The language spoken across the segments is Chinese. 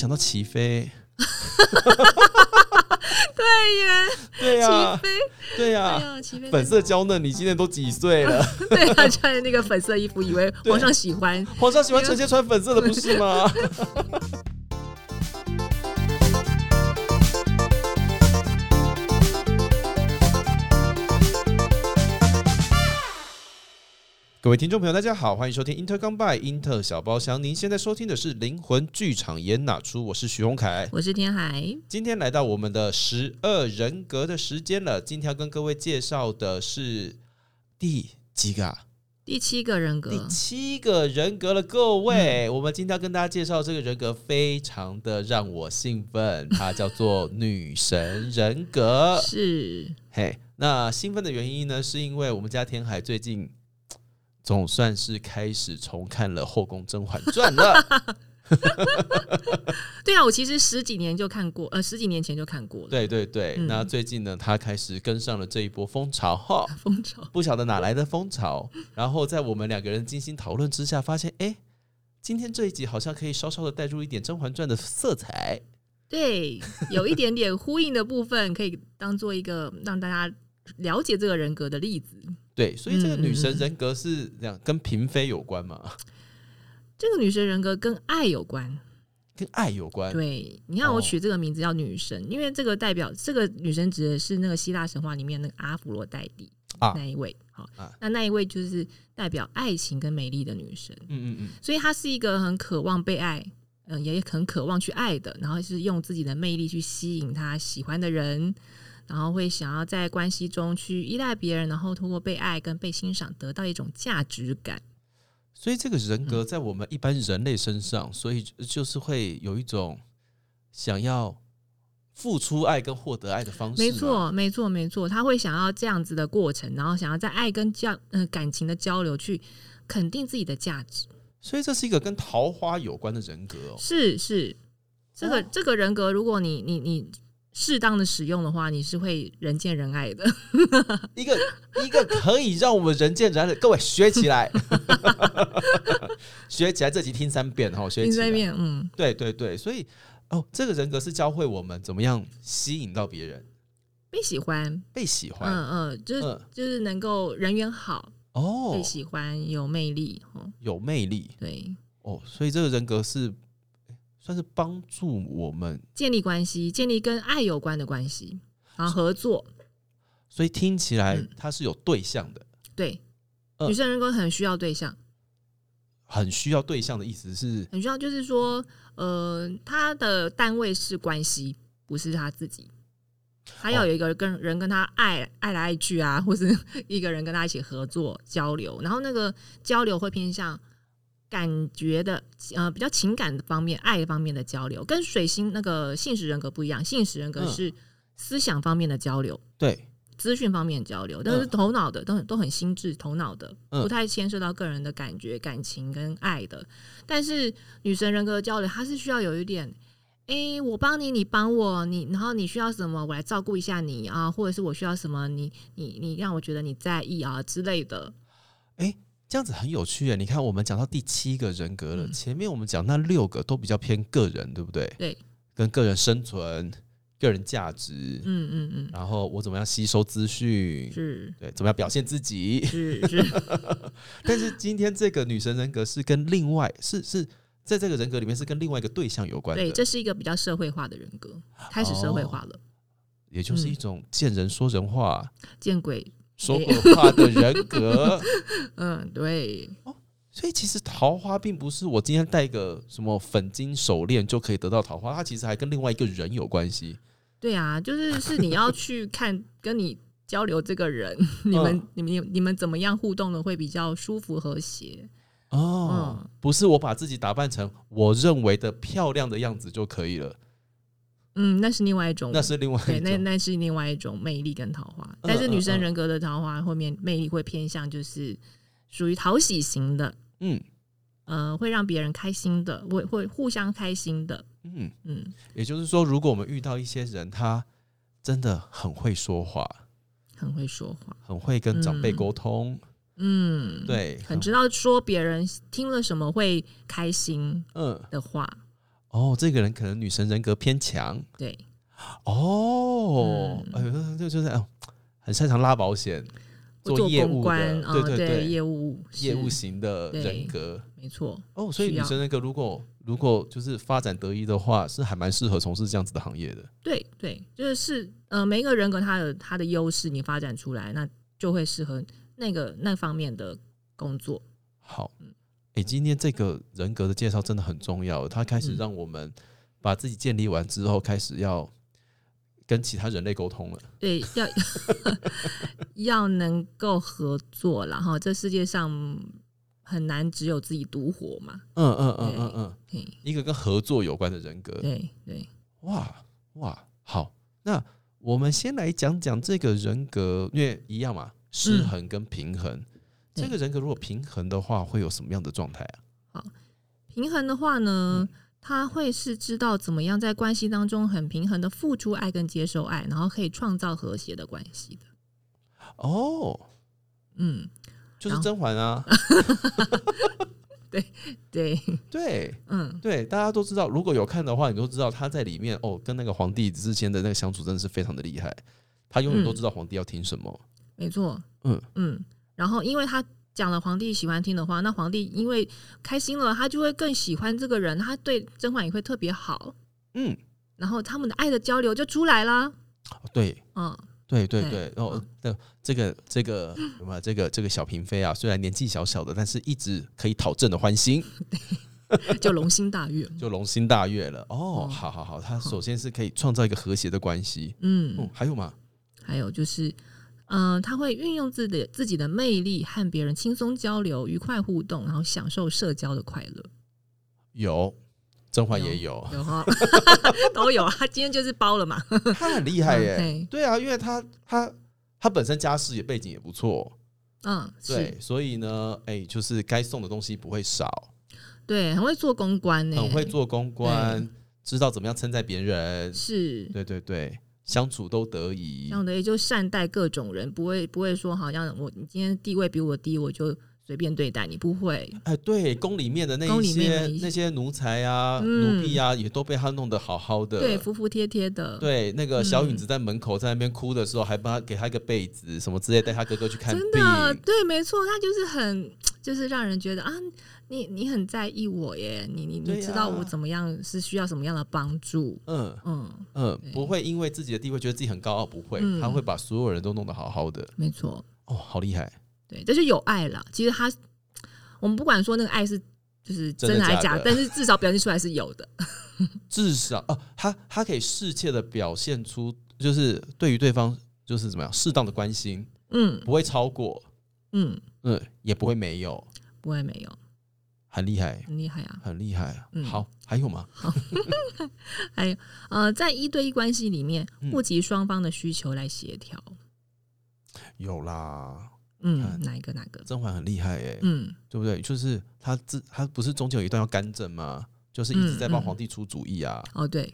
想到齐飞。对耶，对呀、对呀、对呀，粉色娇嫩，你今年都几岁了？对他穿的那个粉色衣服，以为皇上喜欢。皇上喜欢臣妾穿粉色的，不是吗？各位听众朋友，大家好，欢迎收听 Inter 刚 by Inter 小包厢。您现在收听的是灵魂剧场演哪出？我是徐宏凯。我是天海，今天来到我们的十二人格的时间了。今天要跟各位介绍的是第几个、啊？第七个人格第，七个人格了，各位，我们今天要跟大家介绍这个人格，非常的让我兴奋，它叫做女神人格。是嘿，那兴奋的原因呢，是因为我们家天海最近总算是开始重看了《后宫甄嬛传》了。对啊，我其实十几年就看过，呃，十几年前就看过了。对对对，嗯那最近呢，他开始跟上了这一波风潮哈。风潮不晓得哪来的风潮，然后在我们两个人精心讨论之下，发现哎，诶今天这一集好像可以稍稍的带入一点《甄嬛传》的色彩。对，有一点点呼应的部分，可以当做一个让大家了解这个人格的例子。对，所以这个嗯女神人格是这样，跟嫔妃有关嘛，这个女神人格跟爱有关。跟爱有关。对，你看我哦取这个名字叫女神，因为这个代表这个女神指的是那个希腊神话里面那个阿芙罗黛蒂啊那一位。好啊，那那一位就是代表爱情跟美丽的女神。嗯嗯嗯，所以她是一个很渴望被爱，嗯、也很渴望去爱的，然后是用自己的魅力去吸引她喜欢的人，然后会想要在关系中去依赖别人，然后通过被爱跟被欣赏得到一种价值感。所以这个人嗯格在我们一般人类身上，所以就是会有一种想要付出爱跟获得爱的方式。没，错，没错，没错，他会想要这样子的过程，然后想要在爱跟交呃感情的交流去肯定自己的价值。所以这是一个跟桃花有关的人格哦。是是，这个、哦这个人格，如果你你你适当的使用的话，你是会人见人爱的。一个一个可以让我们人见人爱的，各位学起来，学起来，这集听三遍哈，学起来。听这面，嗯，对对对，所以哦，这个人格是教会我们怎么样吸引到别人，被喜欢，被喜欢。嗯嗯，就是、嗯。就是能够人缘好，哦。被，喜欢，有魅力，哦，有魅力。对，哦，所以这个人格是诶算是帮助我们，建立关系，建立跟爱有关的关系，然后合作，所以听起来嗯。它是有对象的，对，嗯。女生人格很需要对象，很需要对象的意思是很需要，就是说，呃，他的单位是关系，不是他自己。他要有一个跟人跟他爱爱来爱去啊，或是 一个人跟他一起合作交流，然后那个交流会偏向感觉的呃比较情感的方面、爱的方面的交流，跟水星那个信使人格不一样。信使人格嗯是思想方面的交流，对，资讯方面的交流，但是嗯头脑的都很都很心智，头脑的嗯不太牵涉到个人的感觉、感情跟爱的。但是女神人格的交流，它是需要有一点，诶，我帮你，你帮我，你然后你需要什么，我来照顾一下你啊，或者是我需要什么，你你你让我觉得你在意啊之类的。这样子很有趣耶。你看，我们讲到第七个人格了，嗯。前面我们讲那六个都比较偏个人，对不对？对，跟个人生存、个人价值，嗯嗯嗯，然后我怎么样吸收资讯，是。对，怎么样表现自己。是是，但是今天这个女神人格是跟另外是是在这个人格里面是跟另外一个对象有关的，对，这是一个比较社会化的人格，开始社会化了，也就是嗯。一种见人说人话、见鬼，说鬼话的人格。嗯，对，所以其实桃花并不是我今天戴个什么粉金手链就可以得到桃花，它其实还跟另外一个人有关系。对啊，就是是你要去看跟你交流这个人，你们、嗯你们你们怎么样互动的会比较舒服和谐？哦，嗯不是我把自己打扮成我认为的漂亮的样子就可以了，嗯，那是另外一种，那是另外对，一种。那那是另外一种魅力跟桃花。嗯但是女生人格的桃花后面魅力会偏向就是属于讨喜型的，嗯。呃，会让别人开心的，会会互相开心的，嗯，嗯，也就是说，如果我们遇到一些人，他真的很会说话，很会说话，很会跟长辈嗯沟通，嗯，，对，很知道说别人听了什么会开心嗯。的话，哦，这个人可能女神人格偏强对，哦，哎呦，就就是哦很擅长拉保险，做业务的，啊，对对对，业务业务型的人格。没错，哦，所以女神人格如果如果就是发展得意的话，是还蛮适合从事这样子的行业的。对对，就是是呃，每一个人格他有他的优势，你发展出来，那就会适合那个那方面的工作。好，嗯哎、今天这个人格的介绍真的很重要，它开始嗯让我们把自己建立完之后，开始要跟其他人类沟通了。对，要 要能够合作啦，然后这世界上很难只有自己独活嘛。嗯嗯嗯嗯嗯，一个跟合作有关的人格。对对，哇哇，好，那我们先来讲讲这个人格，因为一样嘛，失衡跟平衡。这个人格如果平衡的话，会有什么样的状态啊？平衡的话呢，他会是知道怎么样在关系当中很平衡的付出爱跟接受爱，然后可以创造和谐的关系的。哦，嗯，就是甄嬛啊，对，对嗯，对，大家都知道，如果有看的话，你都知道他在里面哦，跟那个皇帝之间的那个相处真的是非常的厉害。他永远都知道皇帝要听什么。没错，嗯嗯，然后因为他讲了皇帝喜欢听的话，那皇帝因为开心了，他就会更喜欢这个人，他对甄嬛也会特别好，嗯，然后他们的爱的交流就出来了。对嗯，对对对然后，那这个这个什么这个这个小嫔妃啊，虽然年纪小小的，但是一直可以讨朕的欢心。就龙心大悦。就龙心大悦了。哦，哦好好好，他首先是可以创造一个和谐的关系。嗯，嗯，还有吗？还有就是，嗯、他会运用自己的自己的魅力和别人轻松交流、愉快互动，然后享受社交的快乐。有，甄嬛也有，有 哈，都有啊。他今天就是包了嘛。他很厉害耶。嗯对啊，因为他他他本身家世也背景也不错，嗯，对，，所以呢，哎，就是该送的东西不会少，对，很会做公关呢，很会做公关，知道怎么样称赞别人。是。对对对，相处都得宜这。样的也就善待各种人，不会不会说好像我你今天地位比我低，我就随便对待你，不会。哎，对，宫里面的那一些那些奴才啊、嗯奴婢啊，也都被他弄得好好的。对，服服帖帖的。对，那个小允嗯子在门口在那边哭的时候，还帮他给他一个被子什么之类，带他哥哥去看病真。的，对，没错，他就是很，就是让人觉得啊，你你很在意我耶，你你对你知道我怎么样是需要什么样的帮助，嗯嗯，嗯，不会因为自己的地位觉得自己很高傲，不会，嗯他会把所有人都弄得好好的。没错，哦，好厉害！对，这就有爱了。其实他，我们不管说那个爱是就是真的还是假，假的但是至少表现出来是有的。至少哦，他他可以适切的表现出，就是对于对方就是怎么样适当的关心，嗯不会超过，嗯，嗯，也不会没有，不会没有，很厉害，很厉害啊。很厉害。嗯好，还有吗？还有呃，在一对一关系里面，嗯顾及双方的需求来协调。有啦，嗯，哪一个哪个？甄嬛很厉害哎、嗯，对不对？就是他自他不是中间有一段要干政吗？就是一直在帮皇帝出主意啊。哦对，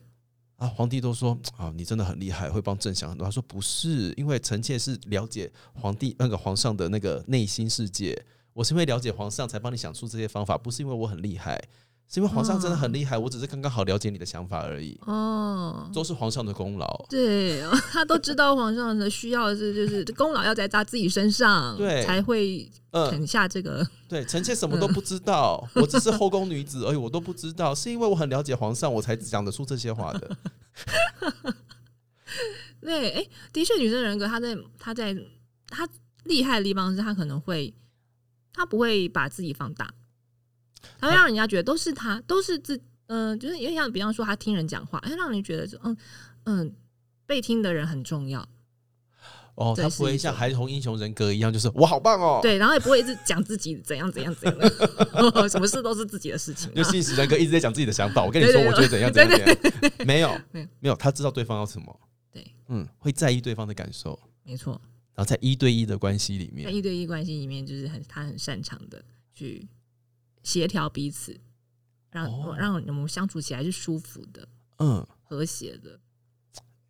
啊，皇帝都说啊，你真的很厉害，会帮朕想很多。他说不是，因为臣妾是了解皇帝那个皇上的那个内心世界，我是因为了解皇上才帮你想出这些方法，不是因为我很厉害，是因为皇上真的很厉害，我只是刚刚好了解你的想法而已，哦，都是皇上的功劳。对，他都知道皇上的需要是就是功劳要在他自己身上，对才会嗯，肯下这个。对，臣妾什么都不知道，我只是后宫女子而已，我都不知道，是因为我很了解皇上，我才讲得出这些话的。对，哎，的确，女生人格她在她在她厉害的地方是她可能会，她不会把自己放大，他会让人家觉得都是他，都是自，嗯、就是有点像，比方说他听人讲话，哎，让人觉得，嗯嗯，被听的人很重要，哦，他不会像孩童英雄人格一样，就是我好棒哦。，对，然后也不会一直讲自己怎样怎样怎样的，什么事都是自己的事情、就啊，信使人格一直在讲自己的想法。我跟你说，我觉得怎样怎样怎样，没有没有没有，他知道对方要什么，对，嗯，会在意对方的感受，没错。然后在一对一的关系里面在，一对一关系里面，就是很他很擅长的去协调彼此，让、哦让我们相处起来是舒服的、嗯，和谐的。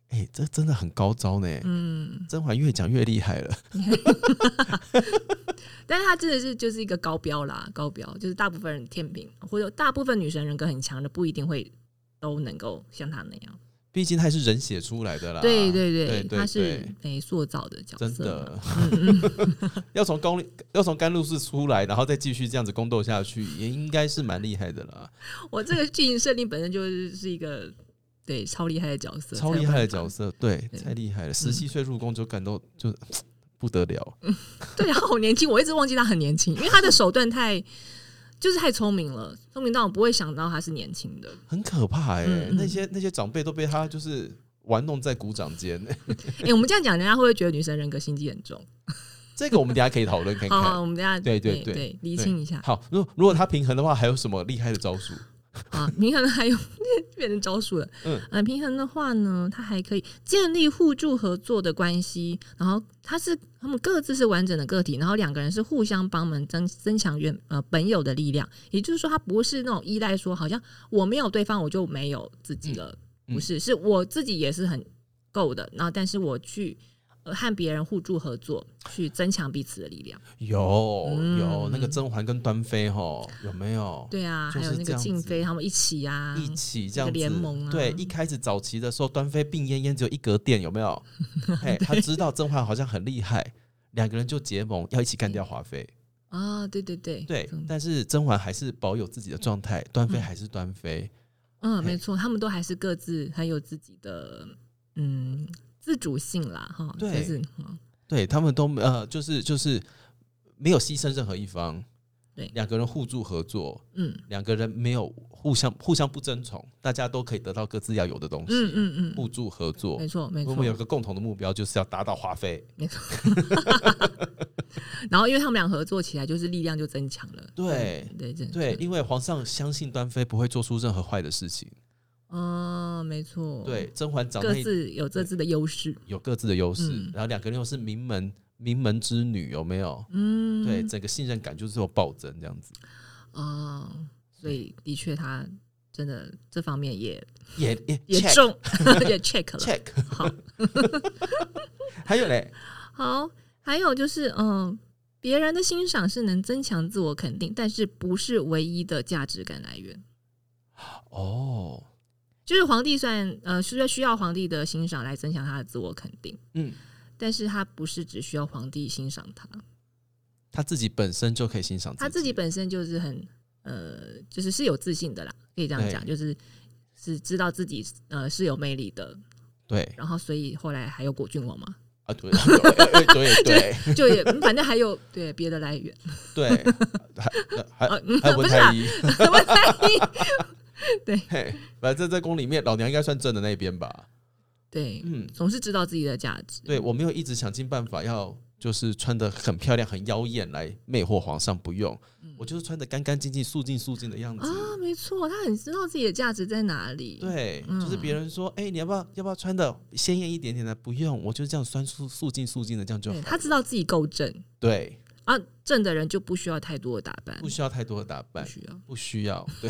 哎、这真的很高招呢。嗯，甄嬛越讲越厉害了，但是他真的是就是一个高标啦，高标就是大部分人天平或者大部分女生人格很强的，不一定会都能够像他那样。毕竟他还是人写出来的啦。对对对对他是对。被塑造的角色真。的，嗯 要从公要从甘露寺出来，然后再继续这样子宫斗下去，也应该是蛮厉害的啦，我这个剧情设定本身就是是一个对超厉害的角色，超厉害的角色，对，太厉害了，十七岁入宫就感到就 不得了，对，他好年轻，我一直忘记他很年轻，因为他的手段太就是太聪明了，聪明到我不会想到他是年轻的。很可怕哎、那些那些长辈都被他就是玩弄在鼓掌间，哎、我们这样讲，人家会不会觉得女生人格心机很重？这个我们等下可以讨论看好 好，看。我们等下对对对对厘清一下好，如果如果他平衡的话，还有什么厉害的招数？啊。平衡还有 变成招数了，嗯呃，平衡的话呢，它还可以建立互助合作的关系，然后它是他们各自是完整的个体，然后两个人是互相帮忙增增强原呃本有的力量，也就是说，它不是那种依赖说好像我没有对方我就没有自己了，嗯不是，是我自己也是很够的，然后但是我去。呃，和别人互助合作，去增强彼此的力量。有嗯有，那个甄嬛跟端妃哈，有没有？对啊，就是还有那个静妃他们一起啊，一起这样联盟啊对，一开始早期的时候，端妃病恹恹，只有一格电，有没有？嘿，他知道甄嬛好像很厉害，两个人就结盟，要一起干掉华妃。啊，对对对，对嗯，但是甄嬛还是保有自己的状态，端妃还是端妃。嗯，嘿没错，他们都还是各自很有自己的嗯自主性啦，哈，对就是嗯对他们都呃，就是就是没有牺牲任何一方。对两个人互助合作，嗯两个人没有互相互相不争宠，大家都可以得到各自要有的东西。嗯嗯嗯，互助合作没。错没错我们有个共同的目标，就是要达到华妃。没错。然后因为他们俩合作起来，就是力量就增强了。对对对对，，因为皇上相信端妃不会做出任何坏的事情。嗯，没错，对，，甄嬛长各那自有各自的优势。有各自的优势，嗯然后两个人又是名门名门之女，有没有？嗯，对，整个信任感就是有暴增这样子。啊，所以的确他真的这方面也也也也 check 中 也 check 了。check。好，还有嘞，好，还有就是，嗯、别人的欣赏是能增强自我肯定，但是不是唯一的价值感来源。哦，就是皇帝虽然呃是需要皇帝的欣赏来增强他的自我肯定，嗯，但是他不是只需要皇帝欣赏他，他自己本身就可以欣赏他自己本身就是很呃，就是是有自信的啦，可以这样讲，就是是知道自己呃是有魅力的，对。然后所以后来还有果郡王嘛，啊，对对对 对。就也反正还有对别的来源，对，还还不是啦 文太医，我在意 对嘿，反正在宫里面，老娘应该算正的那边吧。对，嗯，总是知道自己的价值，对我没有一直想尽办法要就是穿的很漂亮、很妖艳来魅惑皇上，不用，我就是穿的干干净净、素净素净的样子。嗯啊，没错，他很知道自己的价值在哪里，对，嗯就是别人说，哎、你要不要要不要穿的鲜艳一点点的？不用，我就这样穿素素净素净的，这样就好对。他知道自己够正对，啊，正的人就不需要太多的打扮，不需要太多的打扮，不需要，不需要，对，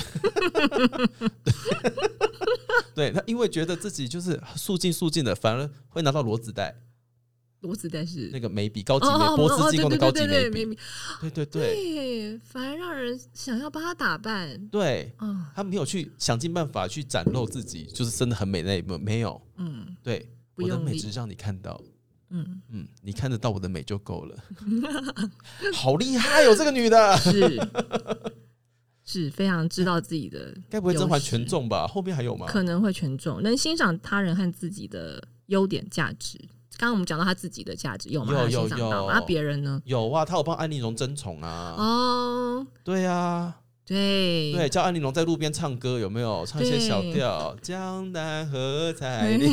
对，他因为觉得自己就是素净素净的，反而会拿到裸子袋，裸子袋是。那个眉笔，高级眉，波斯进攻的高级眉笔，对对对，反而让人想要帮他打扮，对，嗯，他没有去想尽办法去展露自己，就是真的很美那一幕，没有，嗯，对，我的美只是让你看到。嗯，嗯，你看得到我的美就够了。好厉害哦，这个女的，是 是非常知道自己的，该不会甄嬛全中吧？后面还有吗？可能会权重，能欣赏他人和自己的优点价值。刚刚我们讲到他自己的价值有吗？有有有那别人呢？有啊，他有帮安陵容争宠啊。哦，对啊，对对，叫安陵容在路边唱歌，有没有唱一些小调？江南何彩 丽，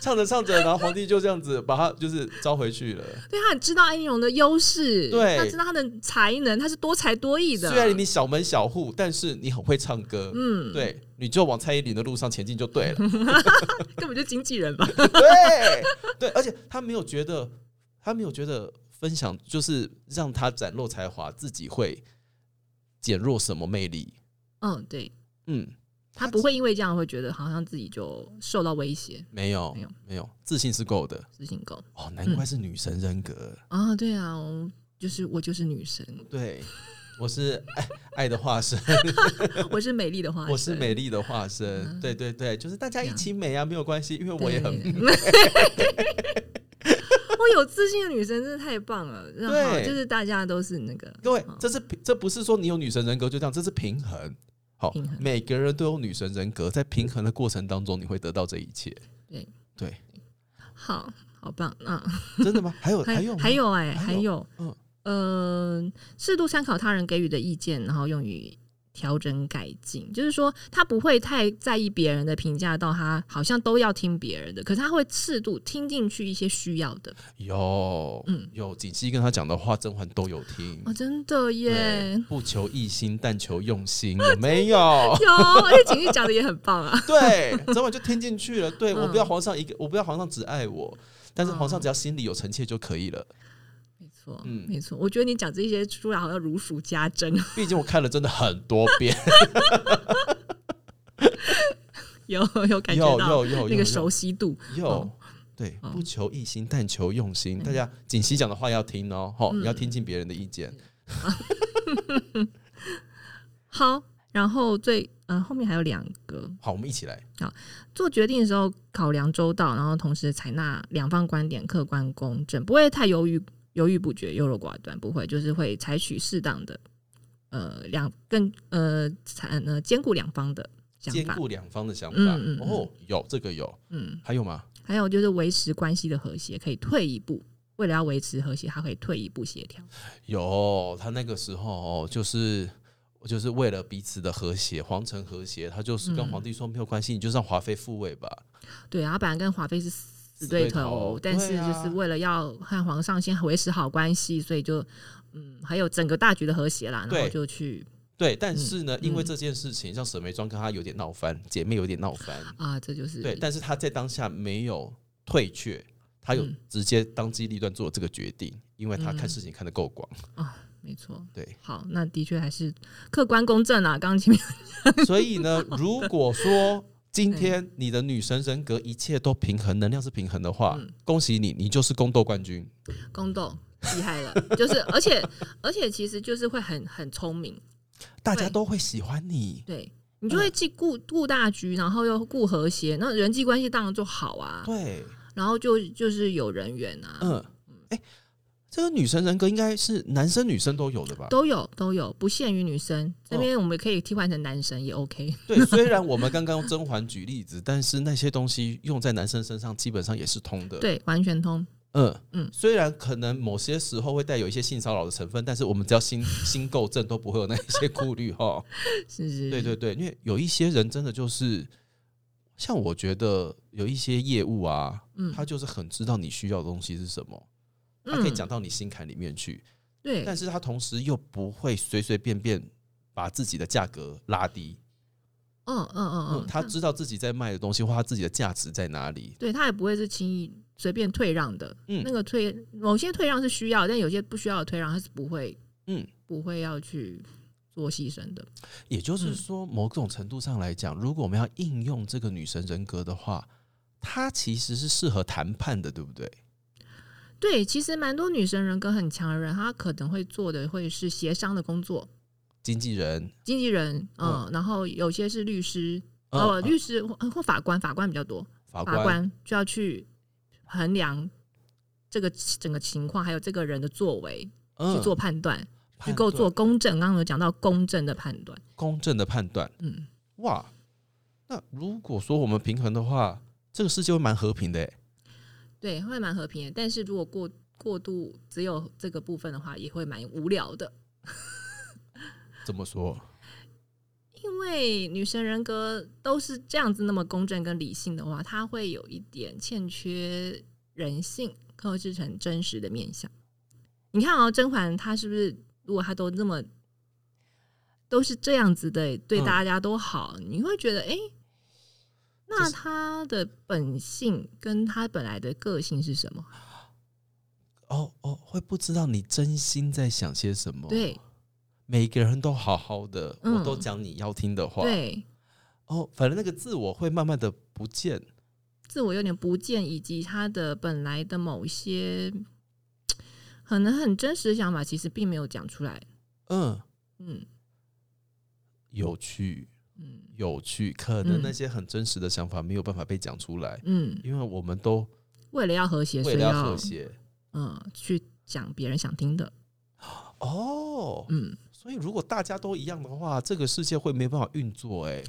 唱着唱着，然后皇帝就这样子把他就是招回去了。对他很知道安陵容的优势，对他知道他的才能，他是多才多艺的。虽然你小门小户，但是你很会唱歌。嗯，对，你就往蔡依林的路上前进就对了。根本就经纪人吧？对对，而且他没有觉得，他没有觉得分享就是让他展露才华，自己会减弱什么魅力。嗯，对，嗯，他不会因为这样会觉得好像自己就受到威胁，没有没有没有，自信是够的。自信够哦，难怪是女神人格。啊。对啊，我就是我就是女神，对我是爱爱的化身，我是美丽的化身，我是美丽的化身。对对对，就是大家一起美啊，没有关系，因为我也很美。我 有自信的女生真的太棒了，然后对就是大家都是那个各位嗯，这是这不是说你有女神人格就这样，这是平衡。好，每个人都有女神人格，在平衡的过程当中，你会得到这一切。对对，好好棒啊！真的吗？还有还有还有哎、还有嗯呃，适度参考他人给予的意见，然后用于调整改进。就是说，他不会太在意别人的评价，到他好像都要听别人的，可是他会适度听进去一些需要的。有，嗯有锦溪跟他讲的话，甄嬛都有听。哦，真的耶，！不求一心，但求用心，有 没有？有，而且景玉讲的也很棒啊。对，甄嬛就听进去了。对、嗯 我不要皇上一个，我不要皇上只爱我，但是皇上嗯只要心里有臣妾就可以了。没错，嗯没错。我觉得你讲这些出来好像如数家珍，毕竟我看了真的很多遍，有有感觉有到有有有那个熟悉度。有。哦对，哦不求一心，但求用心。嗯大家锦溪讲的话要听哦，吼，嗯你要听进别人的意见。好，然后最呃后面还有两个，好，我们一起来。好做决定的时候考量周到，然后同时采纳两方观点，客观公正，不会太犹豫犹豫不决、优柔寡断，不会，就是会采取适当的呃两更呃采呃兼顾两方的想法。兼顾两方的想法。嗯嗯嗯哦，有这个有，嗯，还有吗？还有就是维持关系的和谐，可以退一步。为了要维持和谐，他可以退一步协调。有，他那个时候哦，就是就是为了彼此的和谐，皇城和谐，他就是跟嗯皇帝说没有关系，你就让华妃复位吧。对啊，他本来跟华妃是死死对对头，但是就是为了要和皇上先维持好关系，所以就嗯，还有整个大局的和谐啦，然后就去对，但是呢，因为嗯这件事情，像沈眉庄跟她有点闹翻，姐妹有点闹翻，啊，这就是对，但是她在当下没有退却，她有嗯直接当机立断做这个决定，因为她看嗯事情看得够广啊。没错。对，好，那的确还是客观公正啊。刚刚前面所以呢，如果说今天你的女神人格一切都平衡，能量是平衡的话，嗯。恭喜你，你就是宫斗冠军。宫斗厉害了，就是而且而且其实就是会很很聪明，大家都会喜欢你。对。你就会既顾顾大局，然后又顾和谐，那人际关系当然就好啊。对，然后就就是有人缘啊，嗯，哎、这个女神人格应该是男生女生都有的吧？都有都有，不限于女生。这边我们可以替换成男生也 OK。对，虽然我们刚刚用甄嬛举例子，但是那些东西用在男生身上基本上也是通的。，对，完全通。嗯嗯嗯，虽然可能某些时候会带有一些性骚扰的成分，但是我们只要心 心够正，都不会有那一些顾虑哈。是是，对对对，因为有一些人真的就是，像我觉得有一些业务啊，嗯他就是很知道你需要的东西是什么，他可以讲到你心坎里面去，对，但是他同时又不会随随便便把自己的价格拉低。嗯嗯嗯嗯嗯，，他知道自己在卖的东西或他自己的价值在哪里。对他也不会是轻易随便退让的。嗯那个退某些退让是需要，但有些不需要的退让，他是不会嗯，不会要去做牺牲的。也就是嗯说，某种程度上来讲，如果我们要应用这个女神人格的话，她其实是适合谈判的，对不对？对，其实蛮多女生人格很强的人，她可能会做的会是协商的工作，经纪人，经纪人，嗯，然后有些是律师，嗯哦，嗯律师或或法官，法官比较多，法法官，就要去衡量这个整个情况，还有这个人的作为，嗯去做判断，去够做公正。刚刚有讲到公正的判断，公正的判断。嗯，哇，那如果说我们平衡的话，这个世界会蛮和平的欸。对，会蛮和平的。但是如果过过度只有这个部分的话，也会蛮无聊的。怎么说？因为女神人格都是这样子那么公正跟理性的话，她会有一点欠缺人性，克制成真实的面相。你看哦，甄嬛她是不是如果她都那么都是这样子的，对嗯大家都好，你会觉得哎、诶那他的本性跟他本来的个性是什么？哦哦，会不知道你真心在想些什么。对，每个人都好好的，嗯我都讲你要听的话。，对，哦，反正那个自我会慢慢的不见。自我有点不见，以及他的本来的某一些可能很真实的想法，其实并没有讲出来。嗯，嗯有趣，嗯。有趣，可能嗯那些很真实的想法没有办法被讲出来，嗯，因为我们都为了要和谐，为了要和谐。嗯去讲别人想听的，哦，嗯，所以如果大家都一样的话，这个世界会没办法运作、哎，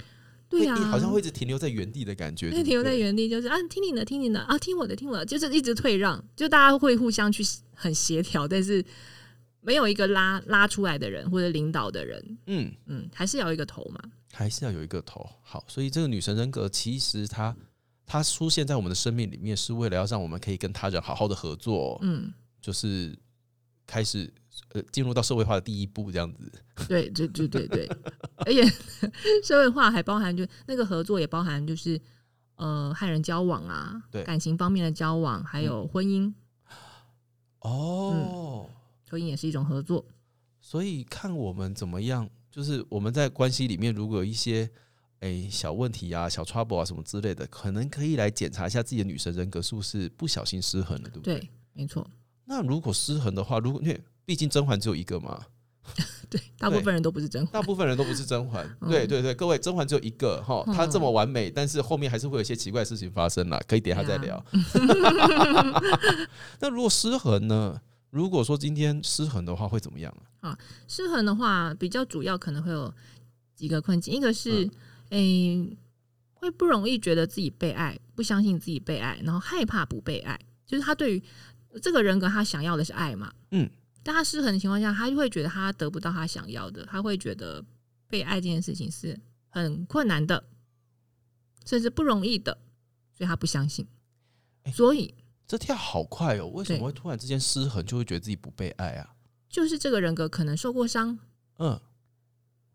对呀、好像会一直停留在原地的感觉，停留在原地就是啊，听你的，听你的啊，听我的，听我的，就是一直退让，就大家会互相去很协调，但是没有一个拉拉出来的人或者领导的人，嗯，嗯，还是要一个头嘛，还是要有一个头。好，所以这个女神人格其实它它出现在我们的生命里面，是为了要让我们可以跟他人好好的合作，嗯，就是开始呃进入到社会化的第一步，这样子。对，对对对对，而且社会化还包含就那个合作也包含就是呃和人交往啊，对。感情方面的交往，还有婚姻，哦，婚姻也是一种合作，所以看我们怎么样，就是我们在关系里面如果有一些。哎，小问题啊，小 trouble 啊，什么之类的，可能可以来检查一下自己的女神人格是不是不小心失衡了，对不对？对，没错，那如果失衡的话，如果因为毕竟甄嬛只有一个嘛，对，大部分人都不是甄嬛大部分人都不是甄嬛。嗯对对对，各位，甄嬛只有一个哈，嗯她这么完美，但是后面还是会有一些奇怪的事情发生啦，可以等一下再对聊。那如果失衡呢？如果说今天失衡的话，会怎么样啊？失衡的话，比较主要可能会有几个困境，一个是嗯诶、会不容易觉得自己被爱，不相信自己被爱，然后害怕不被爱，就是他对于这个人格他想要的是爱嘛，嗯，但他失衡的情况下，他就会觉得他得不到他想要的，他会觉得被爱这件事情是很困难的，甚至不容易的，所以他不相信，哎所以这跳好快哦！为什么会突然之间失衡，就会觉得自己不被爱啊？就是这个人格可能受过伤，嗯。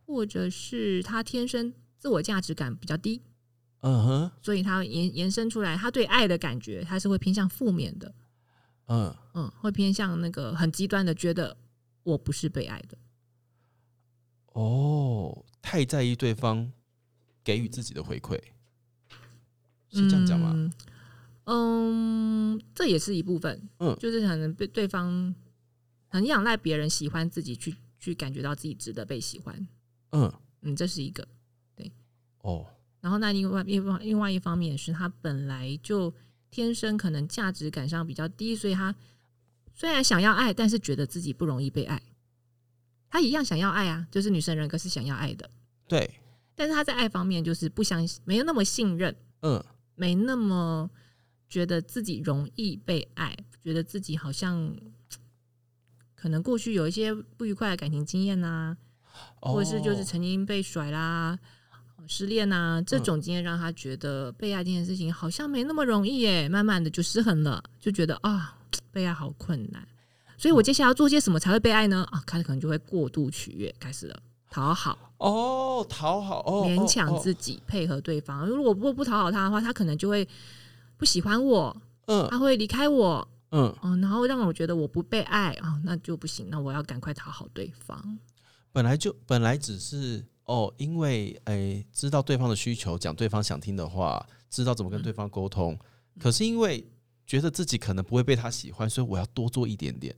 或者是他天生自我价值感比较低。嗯哼。所以他延延伸出来，他对爱的感觉，他是会偏向负面的，嗯，嗯，会偏向那个很极端的，觉得我不是被爱的，哦，太在意对方给予自己的回馈，是这样讲吗？嗯？嗯，这也是一部分，嗯。就是可能被对方很仰赖别人喜欢自己去，去感觉到自己值得被喜欢，嗯，嗯，这是一个对。哦，然后那另外一方另外一方面是他本来就天生可能价值感上比较低，所以他虽然想要爱，但是觉得自己不容易被爱。他一样想要爱啊，就是女生人格是想要爱的，对，但是他在爱方面就是不相信，没有那么信任，嗯。没那么觉得自己容易被爱，觉得自己好像可能过去有一些不愉快的感情经验呐、或者是就是哦。曾经被甩啦、失恋呐、这种经验让他觉得被爱这件事情好像没那么容易耶，慢慢的就失衡了，就觉得啊，被爱好困难，所以我接下来要做些什么才会被爱呢？啊，开始可能就会过度取悦，开始了讨好，哦，讨好哦，勉强哦。自己配合对方。如果不不讨好他的话，他可能就会不喜欢我，嗯。他会离开我，嗯，哦，然后让我觉得我不被爱啊、那就不行，那我要赶快讨好对方。本来就本来只是哦，因为诶、知道对方的需求，讲对方想听的话，知道怎么跟对方沟通，可是因为觉得自己可能不会被他喜欢，所以我要多做一点点，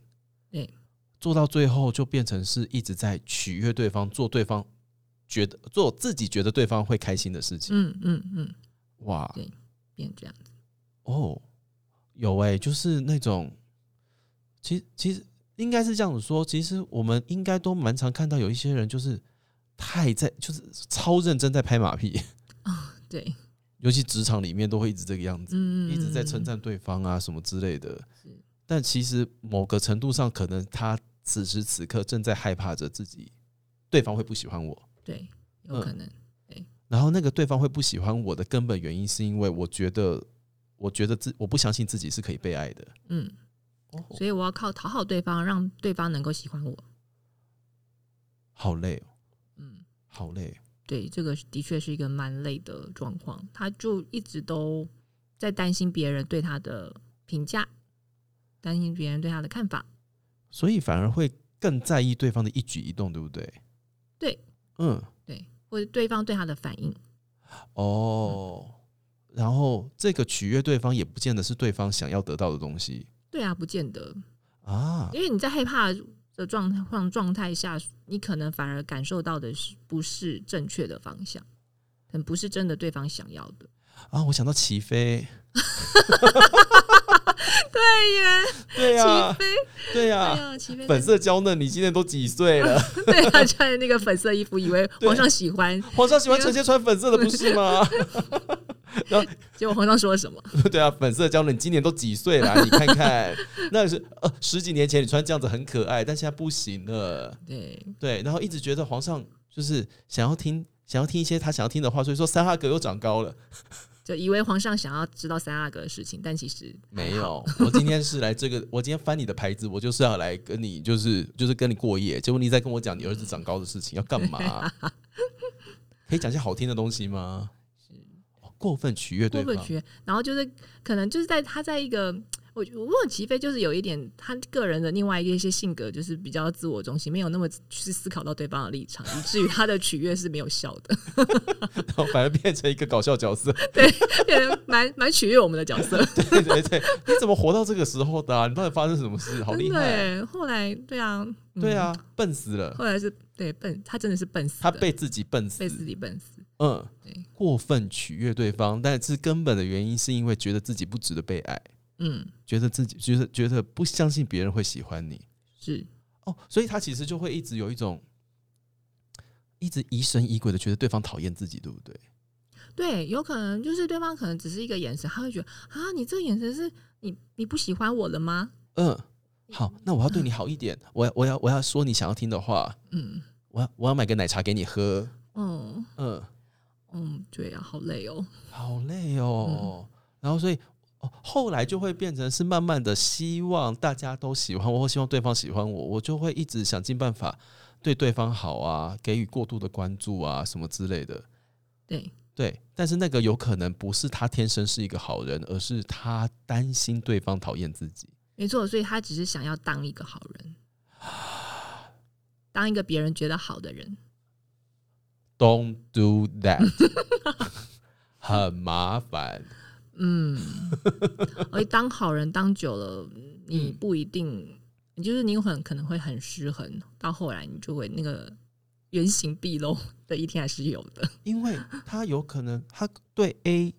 对，做到最后就变成是一直在取悦对方，做对方觉得做自己觉得对方会开心的事情，嗯嗯嗯，哇。对变这样子。哦，有诶、就是那种，其其实应该是这样子说，其实我们应该都蛮常看到有一些人就是太在，就是超认真在拍马屁，对，尤其职场里面都会一直这个样子，嗯，一直在称赞对方啊什么之类的是。但其实某个程度上，可能他此时此刻正在害怕着自己，对方会不喜欢我。对，有嗯可能。对然后那个对方会不喜欢我的根本原因，是因为我觉得，我觉得自我不相信自己是可以被爱的。嗯，哦，所以我要靠讨好对方，让对方能够喜欢我。好累哦，嗯，好累。对，这个的确是一个蛮累的状况。他就一直都在担心别人对他的评价，担心别人对他的看法。所以反而会更在意对方的一举一动，对不对？对，嗯，对，或者对方对他的反应。哦，然后这个取悦对方也不见得是对方想要得到的东西对啊，不见得，啊。因为你在害怕的状况状态下，你可能反而感受到的是不是正确的方向，很不是真的对方想要的。啊，我想到齐飞，对耶，对呀、齐飞，对呀、对呀，粉色娇嫩，你今年都几岁了？对啊穿的那个粉色衣服，以为皇上喜欢，皇上喜欢臣妾穿粉色的，不是吗？结果皇上说了什么？对啊，粉色娇嫩，你今年都几岁了啊、你看看，那是呃十几年前你穿这样子很可爱，但现在不行了。对，对，然后一直觉得皇上就是想要听想要听一些他想要听的话，所以说三阿哥又长高了。就以为皇上想要知道三阿哥的事情，但其实没有，我今天是来这个，我今天翻你的牌子，我就是要来跟你，就是就是跟你过夜。结果你在跟我讲你儿子长高的事情，要干嘛？可以讲些好听的东西吗？哦过分取悦对方，过分学，然后就是可能就是在他在一个，我我问齐飞就是有一点他个人的另外一些性格，就是比较自我中心，没有那么去思考到对方的立场，以至于他的取悦是没有效的，然后反而变成一个搞笑角色。对变得蛮蛮取悦我们的角色，对对对，你怎么活到这个时候的、啊？你到底发生什么事？好厉害！对，后来对啊，嗯对，啊，笨死了，后来是对笨，他真的是笨死的，他被自己笨死被。自己笨死，嗯，过分取悦对方，但是根本的原因是因为觉得自己不值得被爱，嗯，觉得自己觉得觉得不相信别人会喜欢你。是。哦，所以他其实就会一直有一种，一直疑神疑鬼的觉得对方讨厌自己，对不对？对，有可能就是对方可能只是一个眼神，他会觉得啊，你这个眼神是你你不喜欢我了吗？嗯，好，那我要对你好一点，我要我要我要说你想要听的话，嗯，我要我要买个奶茶给你喝，嗯，嗯，嗯，对啊，好累哦。好累哦。然后所以哦，后来就会变成是慢慢的希望大家都喜欢我，或希望对方喜欢我，我就会一直想尽办法对对方好啊，给予过度的关注啊，什么之类的。对，对，但是那个有可能不是他天生是一个好人，而是他担心对方讨厌自己。没错，所以他只是想要当一个好人，当一个别人觉得好的人。Don't do that，很麻烦。嗯，而当好人当久了，你嗯不一定，你就是你有很可能会很失衡，到后来你就会那个原形毕露的一天还是有的。因为他有可能他对 A，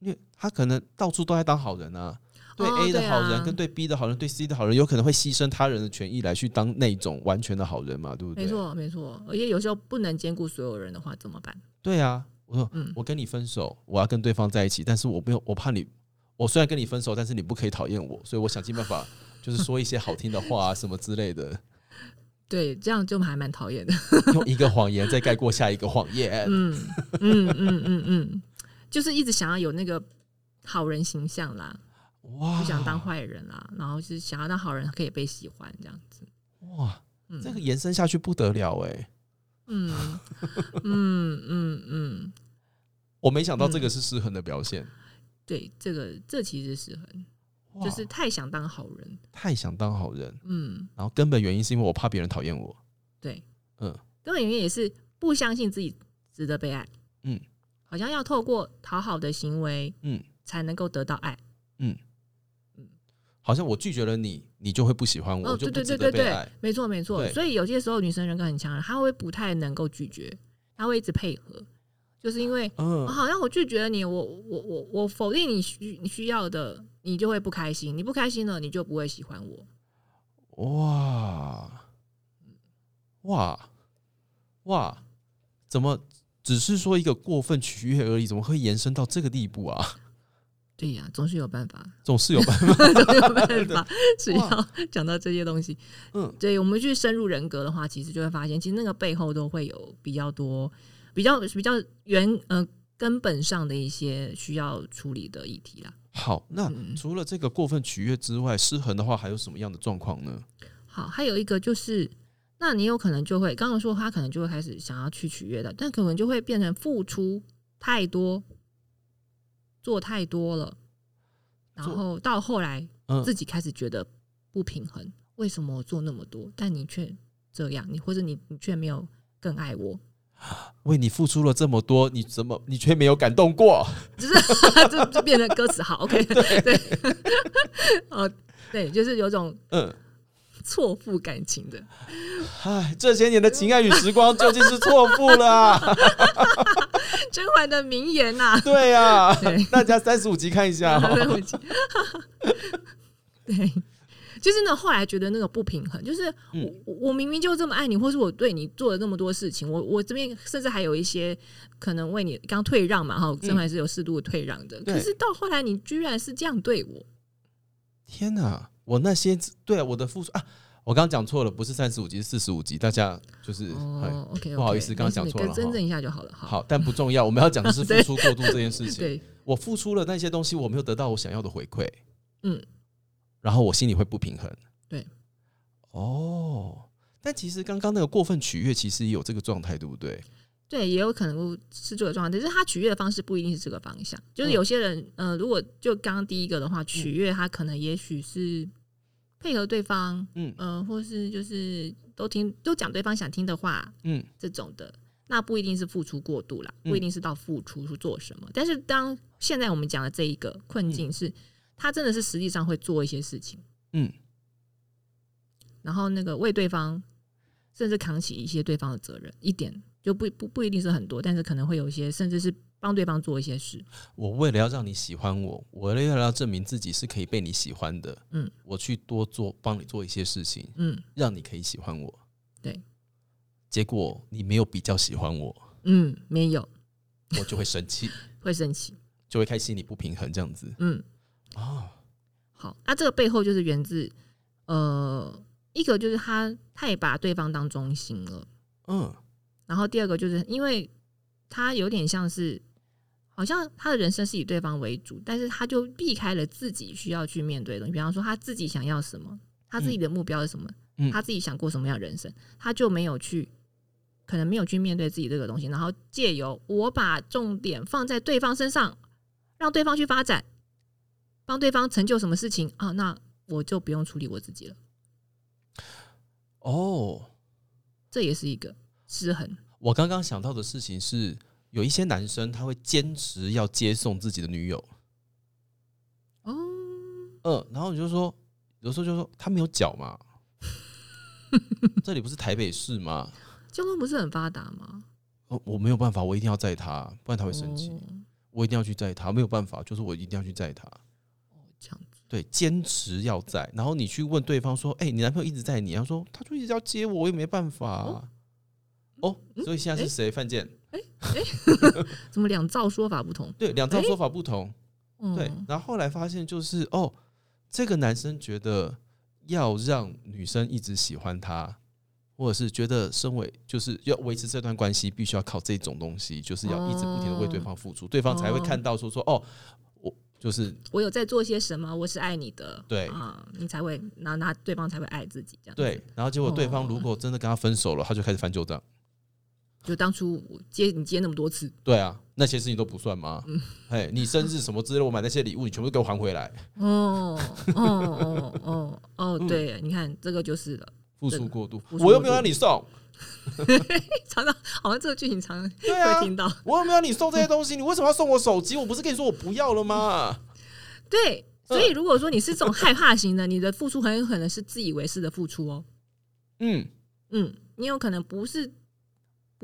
因为他可能到处都在当好人啊。对哦 A 的好人、啊跟对 B 的好人、对 C 的好人，有可能会牺牲他人的权益来去当那种完全的好人嘛，对不对？没。错，没错。而且有时候不能兼顾所有人的话，怎么办？对啊，我说、嗯我跟你分手，我要跟对方在一起，但是我没有，我怕你，我虽然跟你分手，但是你不可以讨厌我，所以我想尽办法，就是说一些好听的话啊什么之类的，对，这样就还蛮讨厌的。用一个谎言再盖过下一个谎言。嗯嗯嗯嗯嗯，就是一直想要有那个好人形象啦，哇，不想当坏人啦，然后是想要当好人可以被喜欢这样子。哇，嗯。这个延伸下去不得了哎、嗯。嗯嗯嗯，我没想到这个是失衡的表现，对，这个这其实失衡就是太想当好人。太想当好人，嗯，然后根本原因是因为我怕别人讨厌我。对，嗯，根本原因也是不相信自己值得被爱。嗯，好像要透过讨好的行为嗯，才能够得到爱。好像我拒绝了你，你就会不喜欢我，哦，我就对不值得被对对对对爱。，没错没错。所以有些时候女生人格很强，她会不太能够拒绝，她会一直配合，就是因为、嗯哦，好像我拒绝了你，我我我我否定你需你需要的，你就会不开心，你不开心了，你就不会喜欢我。哇哇哇！怎么只是说一个过分取悦而已？怎么会延伸到这个地步啊？对呀、总是有办法，总是有办法。总是有办法。只要讲到这些东西，嗯，对我们去深入人格的话，其实就会发现，其实那个背后都会有比较多、比较比较原呃根本上的一些需要处理的议题啦。好，那嗯除了这个过分取悦之外，失衡的话还有什么样的状况呢？好，还有一个就是，那你有可能就会刚刚说他可能就会开始想要去取悦的，但可能就会变成付出太多，做太多了，然做后到后来嗯。自己开始觉得不平衡，为什么我做那么多，但你却这样，你或者你你却没有更爱我，为你付出了这么多，你怎么你却没有感动过？就是 这就变成歌词好，OK，对，哦，对，就是有种嗯，错付感情的。唉，这些年的情爱与时光究竟是错付了啊、甄嬛的名言呐、对呀、啊，大家三十五集看一下、哦。对不起对，就是呢，后来觉得那个不平衡，就是嗯。我、我我明明就这么爱你，或是我对你做了那么多事情，我我这边甚至还有一些可能为你刚退让嘛，哈，甄嬛是有适度的退让的，嗯可是到后来你居然是这样对我，天哪，我那些对我的付出啊，我刚刚讲错了，不是三十五集，是四十五集，大家就是、哎哦，OK，不好意思刚刚讲错了哈更正一下就好了，好，好，但不重要，我们要讲的是 付出过度这件事情。对，我付出了那些东西，我没有得到我想要的回馈，嗯，然后我心里会不平衡。对，哦，但其实刚刚那个过分取悦，其实也有这个状态，对不对？对，也有可能是这个状态，但是他取悦的方式不一定是这个方向。就是嗯有些人，呃，如果就刚刚第一个的话，取悦他可能也许是配合对方，嗯。呃，或是就是都听都讲对方想听的话嗯。这种的，那不一定是付出过度啦，嗯。不一定是到付出去做什么。但是当现在我们讲的这一个困境是，他真的是实际上会做一些事情，嗯，然后那个为对方甚至扛起一些对方的责任，一点就不不不一定是很多，但是可能会有一些，甚至是帮对方做一些事。我为了要让你喜欢我，我为了要证明自己是可以被你喜欢的，嗯，我去多做帮你做一些事情，嗯让你可以喜欢我。对，结果你没有比较喜欢我，嗯，没有我就会生气，会生气。就会开心理不平衡这样子嗯，哦。好，那、这个背后就是源自呃，一个就是他他也把对方当中心了，嗯然后第二个就是因为他有点像是。好像他的人生是以对方为主，但是他就避开了自己需要去面对的东西。比方说，他自己想要什么，他自己的目标是什么，嗯他自己想过什么样的人生，他就没有去，可能没有去面对自己这个东西，然后借由我把重点放在对方身上，让对方去发展，帮对方成就什么事情啊，那我就不用处理我自己了。哦，这也是一个失衡。我刚刚想到的事情是，有一些男生他会坚持要接送自己的女友，哦，嗯，然后你就说，有时候就说他没有脚嘛，这里不是台北市吗？交通不是很发达吗？哦，我没有办法，我一定要载他，不然他会生气。哦我一定要去载他，没有办法，就是我一定要去载他。这样子，对，坚持要载。然后你去问对方说：“哎、你男朋友一直载你？”他说：“他就一直要接我，我也没办法、啊。哦，所以现在是谁？犯贱？怎么两造说法不同？对，两造说法不同。嗯对，然后后来发现就是哦，这个男生觉得要让女生一直喜欢他，或者是觉得身为就是要维持这段关系，必须要靠这种东西，就是要一直不停的为对方付出，对方才会看到说说哦，我就是我有在做些什么，我是爱你的，对啊，你才会，那那对方才会爱自己，这样对，然后结果对方哦如果真的跟他分手了，他就开始翻旧账。就当初我接你接那么多次，对啊，那些事情都不算吗？嗯哎，你生日什么之类，我买那些礼物，你全部都给我还回来，哦哦哦哦哦，嗯对，你看这个就是了，付出过度，我又没有让你送，常常好像这个剧情常常会，听到，我又没有让你送这些东西，你为什么要送我手机？我不是跟你说我不要了吗？对，所以如果说你是这种害怕型的，你的付出很有可能是自以为是的付出哦，嗯，嗯，你有可能不是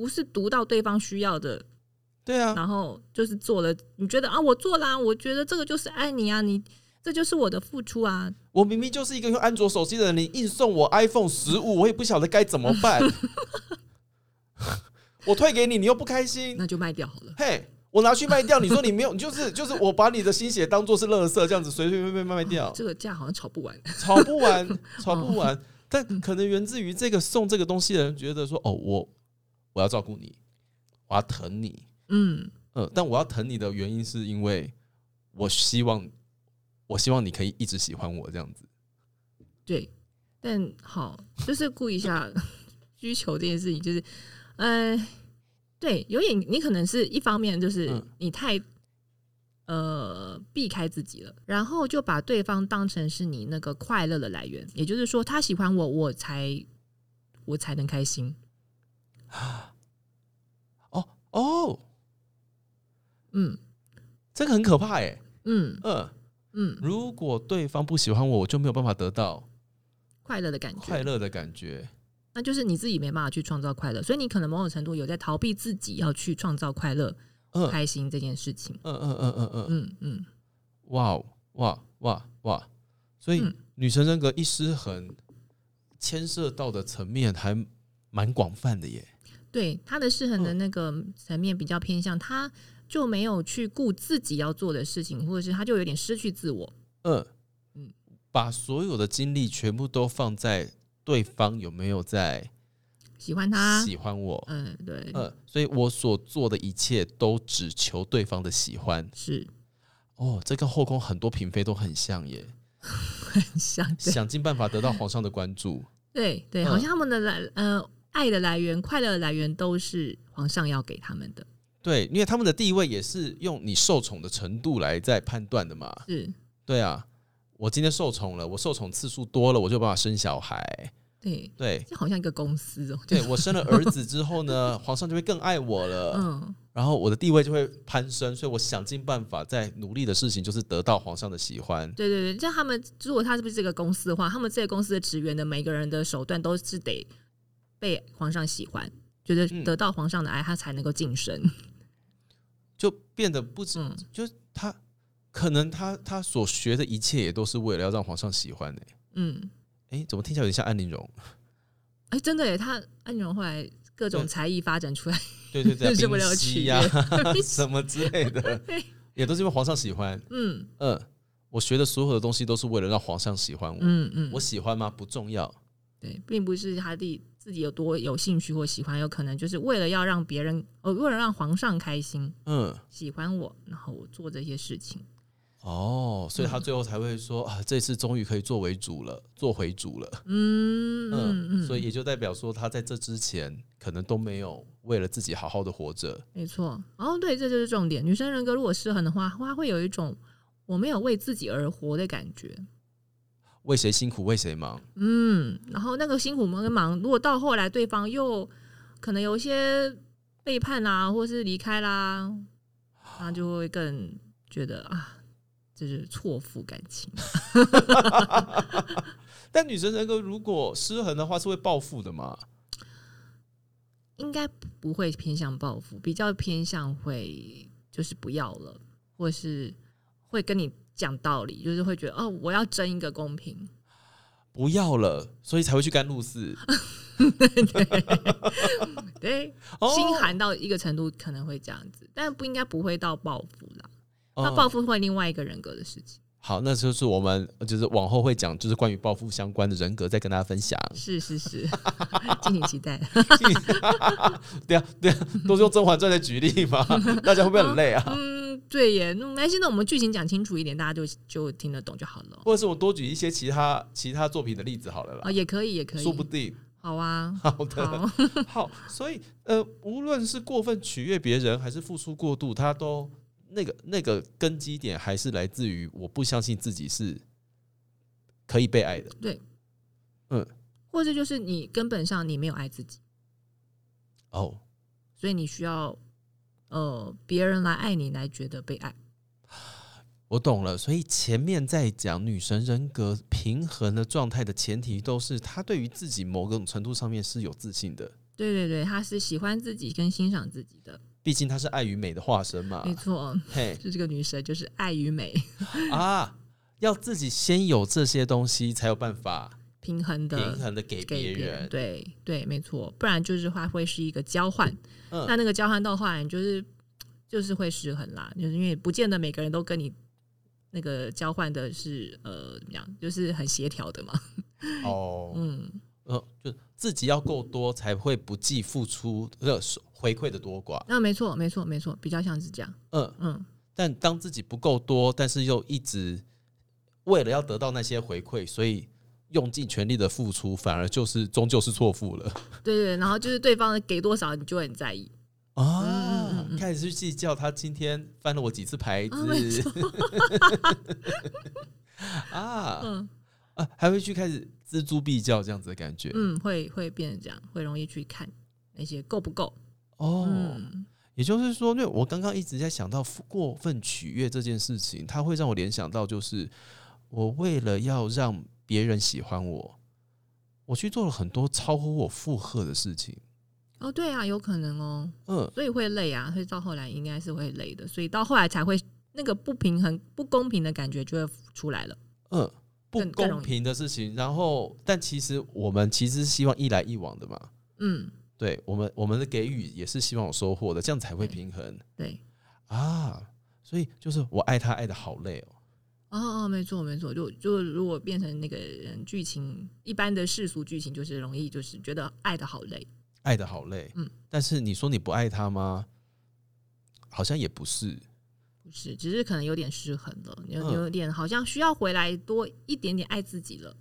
不是读到对方需要的，对啊，然后就是做了，你觉得啊，我做啦、我觉得这个就是爱你啊，你这就是我的付出啊，我明明就是一个用安卓手机的人，你硬送我 iPhone 十五，我也不晓得该怎么办。我退给你，你又不开心，那就卖掉好了。嘿，我拿去卖掉，你说你没有，你 就是就是我把你的心血当做是垃圾，这样子随随便便卖掉，这个价好像炒不完。炒不完，炒不完。但可能源自于这个送这个东西的人觉得说，哦，我我要照顾你，我要疼你，嗯，嗯，但我要疼你的原因是因为我希望，我希望你可以一直喜欢我这样子。对。但好，就是顾一下 需求这件事情，就是，呃，对，有点你可能是一方面就是嗯你太。呃，避开自己了，然后就把对方当成是你那个快乐的来源，也就是说，他喜欢我，我才我才能开心。哦哦，嗯这个很可怕哎。嗯嗯，嗯，如果对方不喜欢我，我就没有办法得到快乐的感觉，快乐的感觉。那就是你自己没办法去创造快乐，所以你可能某种程度有在逃避自己要去创造快乐、嗯开心这件事情。嗯嗯嗯嗯嗯，嗯嗯，哇哦哇哇哇！所以嗯女神人格一失衡，牵涉到的层面还蛮广泛的耶。对，他的失衡的嗯那个层面比较偏向，他就没有去顾自己要做的事情，或者是他就有点失去自我。嗯嗯把所有的精力全部都放在对方有没有在喜欢他，喜欢我。嗯，对，嗯，所以我所做的一切都只求对方的喜欢。是哦，这跟后宫很多嫔妃都很像耶，很像，想尽办法得到皇上的关注。对对，嗯好像他们的来呃爱的来源、快乐的来源都是皇上要给他们的，对，因为他们的地位也是用你受宠的程度来在判断的嘛。是，对啊，我今天受宠了，我受宠次数多了，我就有办法生小孩。对，对，就好像一个公司哦，对我生了儿子之后呢，皇上就会更爱我了，嗯，然后我的地位就会攀升，所以我想尽办法在努力的事情就是得到皇上的喜欢。对对对，像他们如果他是不是这个公司的话，他们这个公司的职员的每个人的手段都是得被皇上喜欢，觉得嗯得到皇上的爱，他才能够晋升。就变得不止，嗯，就是他可能他他所学的一切也都是为了要让皇上喜欢呢、嗯，哎，怎么听起来有点像安陵容？哎、真的耶，他安陵容后来各种才艺发展出来，对对对，就 是为了取溪呀、悦什么之类的，也都是因为皇上喜欢。嗯嗯，我学的所有的东西都是为了让皇上喜欢我。嗯嗯，我喜欢吗？不重要。对，并不是他自己自己有多有兴趣或喜欢，有可能就是为了要让别人，呃，为了让皇上开心，嗯，喜欢我，然后我做这些事情。哦，所以他嗯最后才会说啊，这次终于可以做为主了，做回主了。嗯嗯嗯，嗯，所以也就代表说，他在这之前可能都没有为了自己好好的活着。没错。哦，对，这就是重点。女生人格如果失衡的话，她会有一种我没有为自己而活的感觉。为谁辛苦为谁忙？嗯，然后那个辛苦跟忙，如果到后来对方又可能有一些背叛啦，或是离开啦，那就会更觉得啊，就是错付感情。但女生人格如果失衡的话，是会报复的嘛？应该不会偏向报复，比较偏向会就是不要了，或是会跟你讲道理，就是会觉得哦，我要争一个公平。不要了，所以才会去甘露寺。对，哦心寒到一个程度可能会这样子，但不应该不会到报复啦。那哦报复会另外一个人格的事情。好，那就是我们就是往后会讲，就是关于暴富相关的人格，再跟大家分享。是是是，敬请期待。对啊，对啊，都是用《甄嬛传》来举例嘛，大家会不会很累啊？嗯，对耶。那那现在我们剧情讲清楚一点，大家就就听得懂就好了。或者是我多举一些其他其他作品的例子好了啦，啊，也可以，也可以。说不定。好啊，好的，好，好，所以呃，无论是过分取悦别人，还是付出过度，他都那个那个根基点还是来自于我不相信自己是可以被爱的。对，嗯，或者就是你根本上你没有爱自己，哦，所以你需要呃别人来爱你，来觉得被爱。我懂了。所以前面在讲女神人格平衡的状态的前提，都是她对于自己某种程度上面是有自信的。对对对，她是喜欢自己跟欣赏自己的，毕竟她是爱与美的化身嘛。没错。嘿。就这个女神就是爱与美。啊，要自己先有这些东西，才有办法平衡的平衡的给别人，人。对对，没错，不然就是话会是一个交换，嗯。那那个交换到后来就是就是会失衡啦，就是因为不见得每个人都跟你那个交换的是呃怎么样，就是很协调的嘛，哦，嗯，呃，就自己要够多，才会不计付出的回馈的多寡。那没错没错没错，比较像是这样，嗯，嗯，但当自己不够多，但是又一直为了要得到那些回馈，所以用尽全力的付出，反而就是终究是错付了。对对，然后就是对方给多少，你就会很在意，啊嗯嗯嗯。开始去计较他今天翻了我几次牌子、啊 啊嗯。啊，还会去开始锱铢必较这样子的感觉。嗯，会会变成这样，会容易去看那些够不够，哦，嗯也就是说，因为我刚刚一直在想到过分取悦这件事情，它会让我联想到，就是我为了要让别人喜欢我，我去做了很多超乎我负荷的事情。哦，对啊，有可能哦，嗯，所以会累啊，所以到后来应该是会累的，所以到后来才会那个不平衡、不公平的感觉就会出来了。嗯，不公平的事情。然后，但其实我们其实是希望一来一往的嘛。嗯，对我们，我们的给予也是希望有收获的，这样才会平衡对，啊。所以就是我爱他爱的好累哦。哦哦，没错没错，就就如果变成那个嗯剧情一般的世俗剧情，就是容易就是觉得爱的好累。爱的好累，嗯，但是你说你不爱他吗？好像也不是，不是，只是可能有点失衡了，有嗯有点好像需要回来多一点点爱自己了。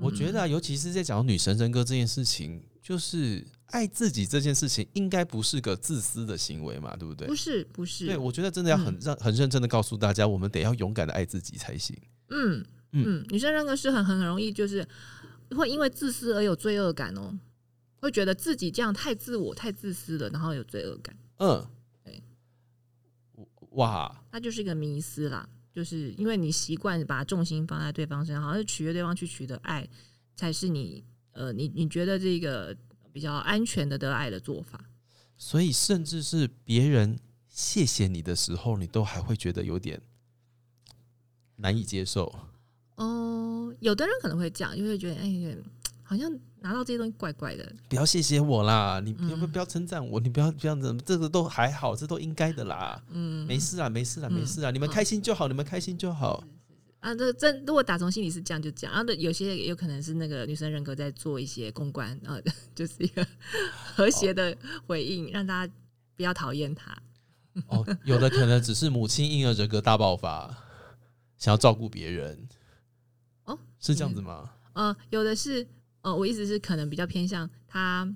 我觉得啊，尤其是在讲女神人格这件事情，就是爱自己这件事情，应该不是个自私的行为嘛，对不对？不？是不是，对，我觉得真的要很嗯。让、很认真的告诉大家，我们得要勇敢的爱自己才行。嗯嗯。嗯，女生人格失衡很很容易就是会因为自私而有罪恶感哦，会觉得自己这样太自我、太自私了，然后有罪恶感，嗯。对，哇，那就是一个迷思啦。就是因为你习惯把重心放在对方身上，好像是取悦对方去取得爱，才是你呃你你觉得这个比较安全的得爱的做法。所以甚至是别人谢谢你的时候，你都还会觉得有点难以接受。哦、有的人可能会这样，就会觉得哎，好像拿到这些东西怪怪的。不要谢谢我啦，你不要嗯不要称赞我，你不要这样子，这个都还好，这都应该的啦。嗯，没事啊，没事啊，没事啊，你们嗯开心就好，你们开心就好。啊，这真如果打从心里是这样就讲，然后有些也有可能是那个女生人格在做一些公关，啊，就是一个和谐的回应，让大家不要讨厌他。哦，有的可能只是母亲婴儿人格大爆发，想要照顾别人。哦，是这样子吗？呃，有的是，呃，我意思是可能比较偏向他，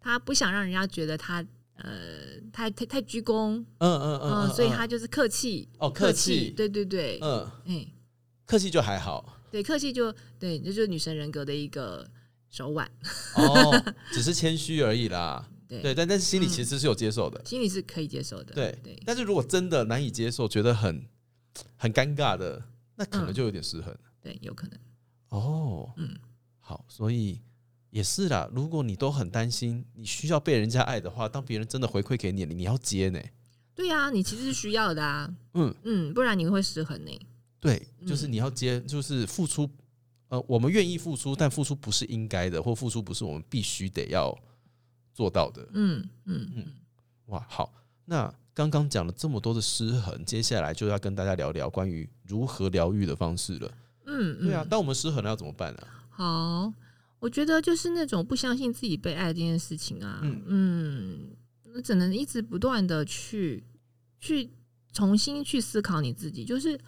他不想让人家觉得他呃太太太鞠躬，嗯嗯嗯、所以他就是客气，哦客气对对对，嗯，哎、客气就还好对，客气就对，这就是女神人格的一个手腕，哦，只是谦虚而已啦。对，对，但但是心里其实是有接受的。心里是可以接受的，对对，但是如果真的难以接受，觉得很很尴尬的，那可能嗯就有点失衡。对，有可能，哦，嗯，好，所以也是啦。如果你都很担心你需要被人家爱的话，当别人真的回馈给你，你要接呢。对呀、你其实是需要的啊，嗯，嗯，不然你会失衡呢。对，就是嗯你要接，就是付出。呃，我们愿意付出，但付出不是应该的，或付出不是我们必须得要做到的。嗯嗯嗯哇，好，那刚刚讲了这么多的失衡，接下来就要跟大家聊聊关于如何疗愈的方式了。嗯，对啊，嗯当我们失衡了要怎么办啊？好，我觉得就是那种不相信自己被爱这件事情啊，嗯嗯，那只能一直不断的去去重新去思考你自己，就是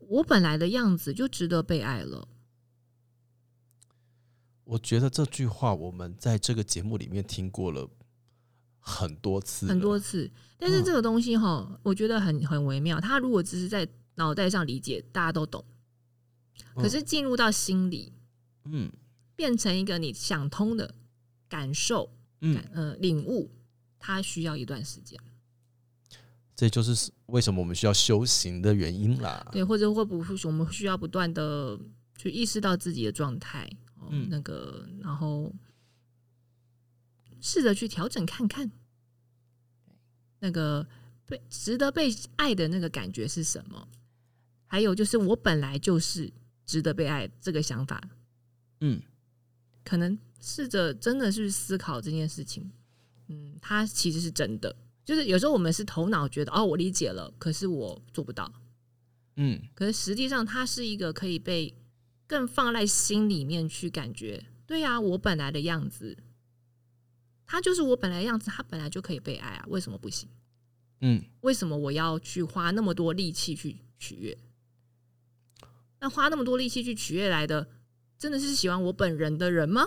我本来的样子就值得被爱了。我觉得这句话我们在这个节目里面听过了很多次，很多次，但是嗯这个东西哈，我觉得很很微妙。他如果只是在脑袋上理解，大家都懂，可是进入到心里，嗯变成一个你想通的感受，嗯感，呃领悟，它需要一段时间。这就是为什么我们需要修行的原因啦。对，或者会不会我们需要不断的去意识到自己的状态，哦，嗯那个，然后试着去调整看看，那个被值得被爱的那个感觉是什么？还有就是我本来就是值得被爱这个想法，嗯，可能试着真的去思考这件事情，嗯，它其实是真的。就是有时候我们是头脑觉得哦，我理解了，可是我做不到。嗯，可是实际上，它是一个可以被更放在心里面去感觉。对呀、我本来的样子，它就是我本来的样子，它本来就可以被爱啊，为什么不行？嗯，为什么我要去花那么多力气去取悦？那花那么多力气去取悦来的，真的是喜欢我本人的人吗？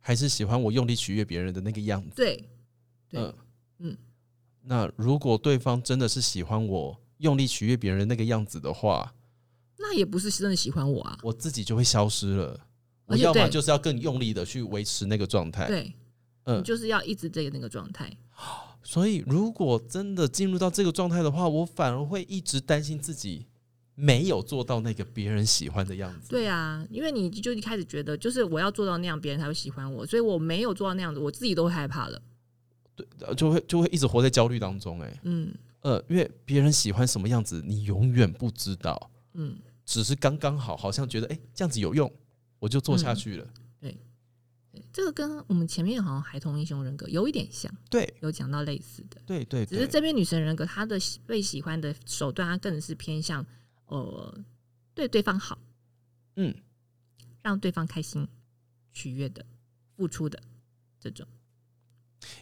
还是喜欢我用力取悦别人的那个样子。对，对嗯嗯。那如果对方真的是喜欢我用力取悦别人那个样子的话，那也不是真的喜欢我啊。我自己就会消失了。我要么就是要更用力的去维持那个状态。对，嗯就是要一直这个那个状态。所以如果真的进入到这个状态的话，我反而会一直担心自己没有做到那个别人喜欢的样子。对啊，因为你就一开始觉得，就是我要做到那样，别人才会喜欢我，所以我没有做到那样子，我自己都会害怕了。对就会就会一直活在焦虑当中、哎，嗯呃，因为别人喜欢什么样子，你永远不知道，嗯，只是刚刚好，好像觉得哎、这样子有用，我就做下去了。对这个跟我们前面好像孩童英雄人格有一点像，对有讲到类似的。对对对，只是这边女神人格，她的喜被喜欢的手段，她更是偏向呃对对方好，嗯，让对方开心、取悦的、付出的这种。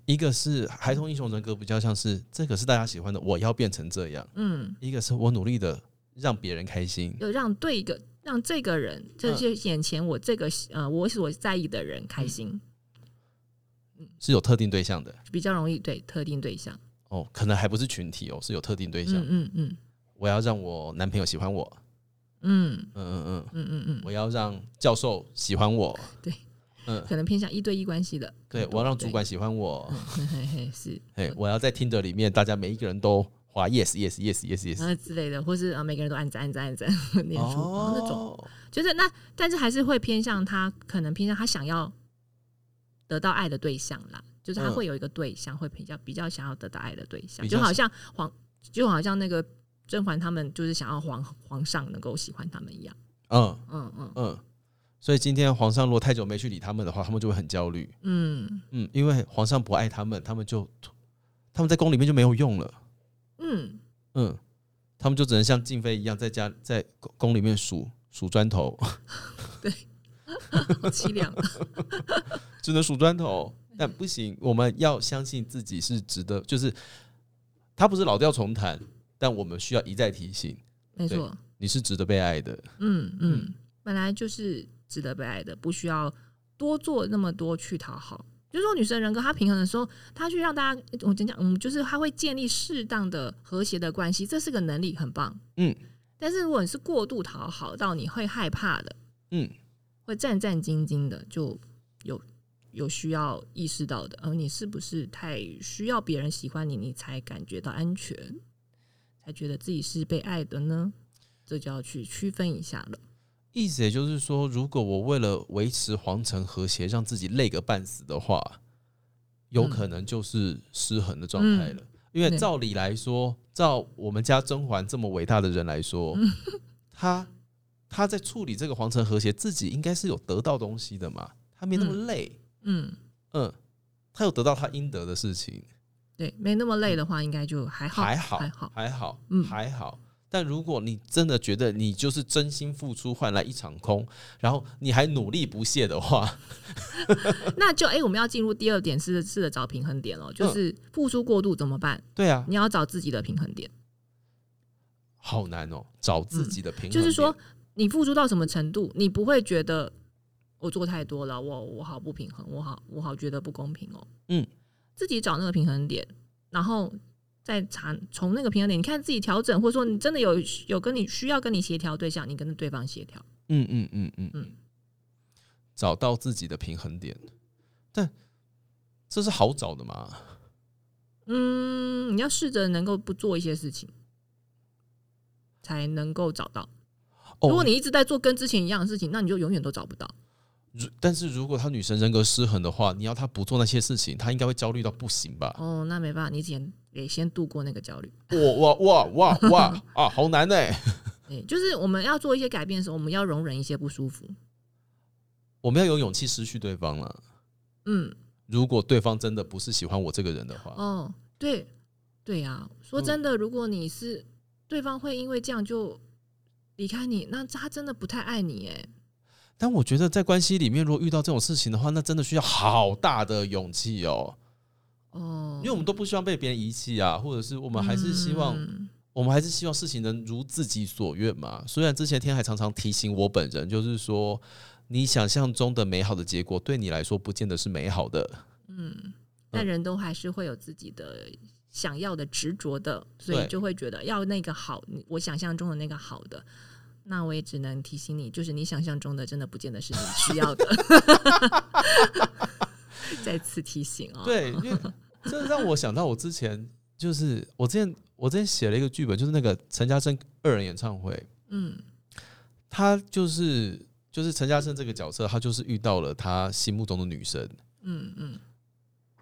一个是孩童英雄人格，比较像是这个是大家喜欢的，我要变成这样；嗯，一个是我努力的让别人开心。有让对一个让这个人，这些眼前我这个呃我所在意的人开心，嗯是有特定对象的比较容易对特定对象。哦，可能还不是群体哦，是有特定对象。嗯嗯嗯我要让我男朋友喜欢我，嗯。嗯嗯嗯，嗯嗯嗯，我要让教授喜欢我，对，嗯，可能偏向一对一关系的。对我要让主管喜欢我，对，嘿嘿是。哎，我要在听的里面，大家每一个人都划 yes yes yes yes yes，之类的，或是啊每个人都按赞按赞按赞念出、哦、那种。哦，就是那，但是还是会偏向他，可能偏向他想要得到爱的对象啦，就是他嗯。会有一个对象，会比较比较想要得到爱的对象，就好像黄，就好像那个甄嬛他们就是想要皇皇上能够喜欢他们一样，嗯。嗯嗯。嗯，所以今天皇上如果太久没去理他们的话，他们就会很焦虑，嗯。嗯，因为皇上不爱他们，他们就他们在宫里面就没有用了，嗯，嗯，他们就只能像静妃一样在家在宫宫里面数数砖头，对。好凄凉，只能数砖头，但不行，我们要相信自己是值得，就是他不是老调重弹，但我们需要一再提醒，没错，你是值得被爱的，嗯嗯，本来就是值得被爱的，不需要多做那么多去讨好。就是说，女生人格她平衡的时候，她去让大家，我讲讲，嗯，就是她会建立适当的和谐的关系，这是个能力，很棒。嗯。但是如果你是过度讨好到你会害怕的，嗯，会战战兢兢的，就有有需要意识到的，而你是不是太需要别人喜欢你，你才感觉到安全，才觉得自己是被爱的呢？这就要去区分一下了。意思也就是说，如果我为了维持皇城和谐，让自己累个半死的话，有可能就是失衡的状态了。因为照理来说，照我们家甄嬛这么伟大的人来说，他他在处理这个皇城和谐，自己应该是有得到东西的嘛，他没那么累，嗯，嗯，他有得到他应得的事情，对，没那么累的话，应该就还好，还好，还好。还好，嗯还好。但如果你真的觉得你就是真心付出换来一场空，然后你还努力不懈的话，那就哎、我们要进入第二点是是的找平衡点了，就是付出过度怎么办？对啊，你要找自己的平衡点，好难哦，找自己的平衡、嗯就是说，你付出到什么程度，你不会觉得我做太多了，我我好不平衡，我好我好觉得不公平哦。嗯，自己找那个平衡点，然后再查从那个平衡点，你看自己调整，或者说你真的有有跟你需要跟你协调对象，你跟对方协调。嗯嗯嗯嗯嗯嗯，找到自己的平衡点，但这是好找的吗？嗯，你要试着能够不做一些事情，才能够找到。哦如果你一直在做跟之前一样的事情，那你就永远都找不到。如但是如果他女生人格失衡的话，你要他不做那些事情，他应该会焦虑到不行吧？哦，那没办法，你先得先度过那个焦虑。哇哇哇哇哇啊，好难哎、对，就是我们要做一些改变的时候，我们要容忍一些不舒服。我们要有勇气失去对方了。嗯，如果对方真的不是喜欢我这个人的话，哦，对，对呀、说真的，如果你是对方会因为这样就离开你，那他真的不太爱你哎。但我觉得在关系里面，如果遇到这种事情的话，那真的需要好大的勇气哦。哦，因为我们都不希望被别人遗弃啊，或者是我们还是希望，嗯我们还是希望事情能如自己所愿嘛。虽然之前天海常常提醒我本人，就是说，你想象中的美好的结果，对你来说不见得是美好的。嗯，但人都还是会有自己的想要的执着的，所以就会觉得要那个好，我想象中的那个好的。那我也只能提醒你，就是你想象中的真的不见得是你需要的。再次提醒哦，对，因为这让我想到我之前就是我之前我之前写了一个剧本，就是那个陈嘉生二人演唱会，嗯。他就是就是陈嘉生这个角色，他就是遇到了他心目中的女神，嗯嗯。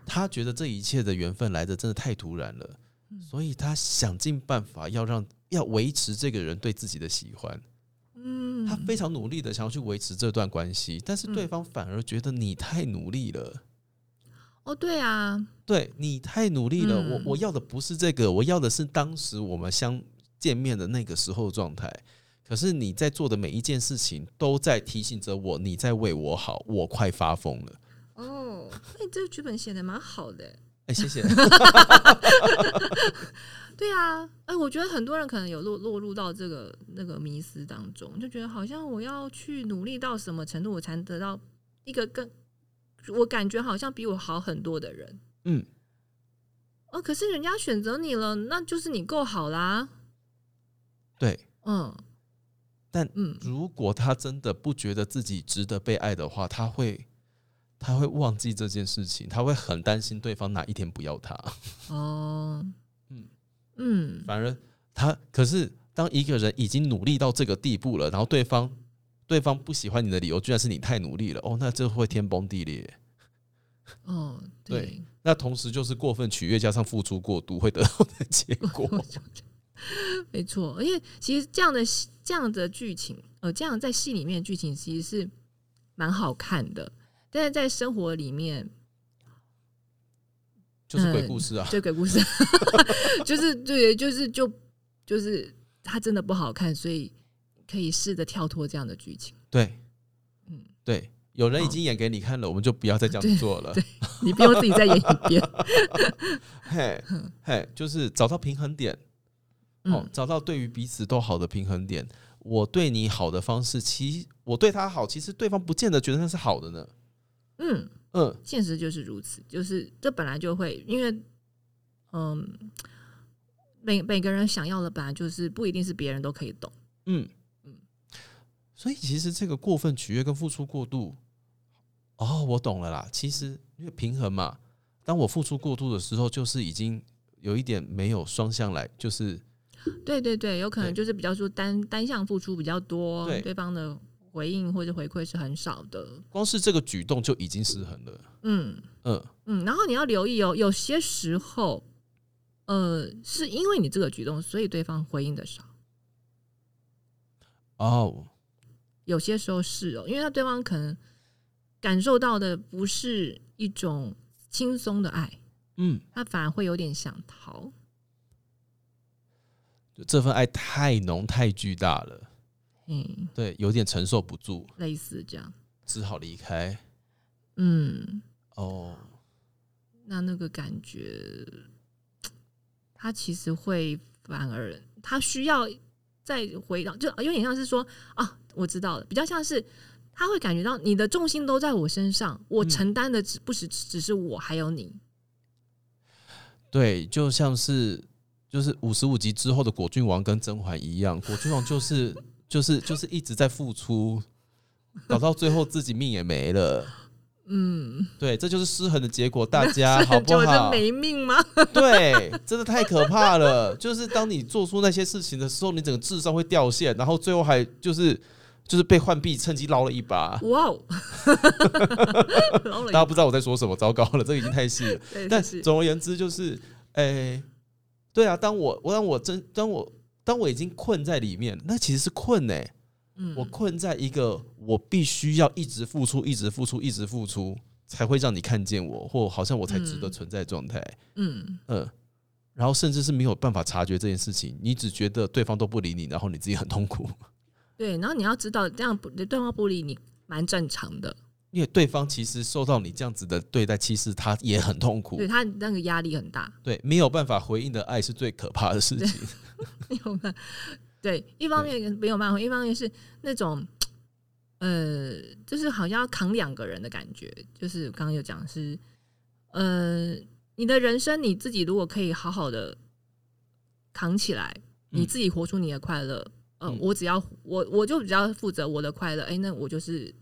他觉得这一切的缘分来的真的太突然了，所以他想尽办法要让要维持这个人对自己的喜欢，嗯，他非常努力的想要去维持这段关系，但是对嗯方反而觉得你太努力了。哦，对啊，对你太努力了，嗯我我要的不是这个，我要的是当时我们相见面的那个时候的状态。可是你在做的每一件事情都在提醒着我，你在为我好，我快发疯了。哦，那你这个剧本写的蛮好的。哎、谢谢。对啊，哎，我觉得很多人可能有落落入到这个那个迷思当中，就觉得好像我要去努力到什么程度，我才能得到一个更我感觉好像比我好很多的人。嗯，哦，可是人家选择你了，那就是你够好啦。对。嗯，但嗯如果他真的不觉得自己值得被爱的话，他会他会忘记这件事情，他会很担心对方哪一天不要他。哦，嗯。嗯。反而他可是当一个人已经努力到这个地步了，然后对方对方不喜欢你的理由居然是你太努力了，哦，那这会天崩地裂。哦，对，那同时就是过分取悦加上付出过度会得到的结果。没错，而且其实这样的戏这样的剧情，呃，这样在戏里面的剧情其实是蛮好看的，但是在生活里面，就是鬼故事啊，就鬼故事 就是对，就是就就是它真的不好看，所以可以试着跳脱这样的剧情。对，嗯，对，有人已经演给你看了，我们就不要再这样子做了。对你不用自己再演一遍。嘿，嘿，就是找到平衡点哦嗯，找到对于彼此都好的平衡点。我对你好的方式，其我对他好，其实对方不见得觉得那是好的呢。嗯，嗯，现实就是如此，就是这本来就会，因为嗯，每每个人想要的本来就是不一定是别人都可以懂。嗯嗯所以其实这个过分取悦跟付出过度，哦，我懂了啦。其实因为平衡嘛，当我付出过度的时候，就是已经有一点没有双向来，就是对对对，有可能就是比较说单单向付出比较多，对对方的回应或者回馈是很少的。光是这个举动就已经失衡了。嗯嗯，嗯，然后你要留意哦，有些时候，呃，是因为你这个举动，所以对方回应的少。哦，有些时候是哦，因为他对方可能感受到的不是一种轻松的爱，嗯，他反而会有点想逃。这份爱太浓太巨大了，嗯，对，有点承受不住，类似这样。只好离开。嗯，哦，那那个感觉，他其实会反而他需要再回到，就有点像是说啊，我知道了，比较像是他会感觉到你的重心都在我身上，我嗯承担的只不是只是我，还有你。对，就像是就是五十五集之后的果郡王跟甄嬛一样，果郡王就是就是就是一直在付出，搞到最后自己命也没了。嗯，对，这就是失衡的结果，大家好不好是？没命吗？对，真的太可怕了。就是当你做出那些事情的时候，你整个智商会掉线，然后最后还就是就是被浣碧趁机捞了一把。哇大家不知道我在说什么，糟糕了，这个已经太细了。但总而言之，就是，诶、对啊，当我我当我真当我当我已经困在里面，那其实是困呢、嗯。我困在一个我必须要一直付出、一直付出、一直付出，才会让你看见我，或好像我才值得嗯存在状态。嗯。嗯，然后甚至是没有办法察觉这件事情，你只觉得对方都不理你，然后你自己很痛苦，对，然后你要知道，这样不对方不理你蛮正常的，因为对方其实受到你这样子的对待其实，他也很痛苦对。他那个压力很大。对，没有办法回应的爱是最可怕的事情。没有办对，一方面没有办法，一方面是那种，呃，就是好像要扛两个人的感觉。就是刚刚有讲是，呃，你的人生你自己如果可以好好的扛起来，嗯你自己活出你的快乐，呃，嗯我只要我我就只要负责我的快乐，哎、那我就是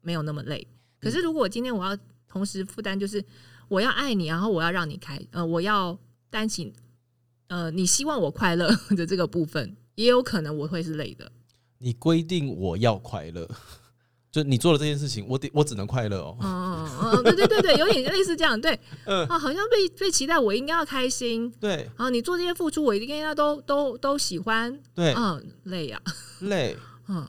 没有那么累。可是如果今天我要同时负担，就是我要爱你，然后我要让你开，呃，我要担起呃你希望我快乐的这个部分，也有可能我会是累的。你规定我要快乐，就你做了这件事情，我得我只能快乐哦。嗯嗯嗯，对对对对，有点类似这样，对，嗯。啊，好像被被期待我应该要开心，对。然后你做这些付出，我一定要都都都喜欢，对，嗯，累呀，累，嗯，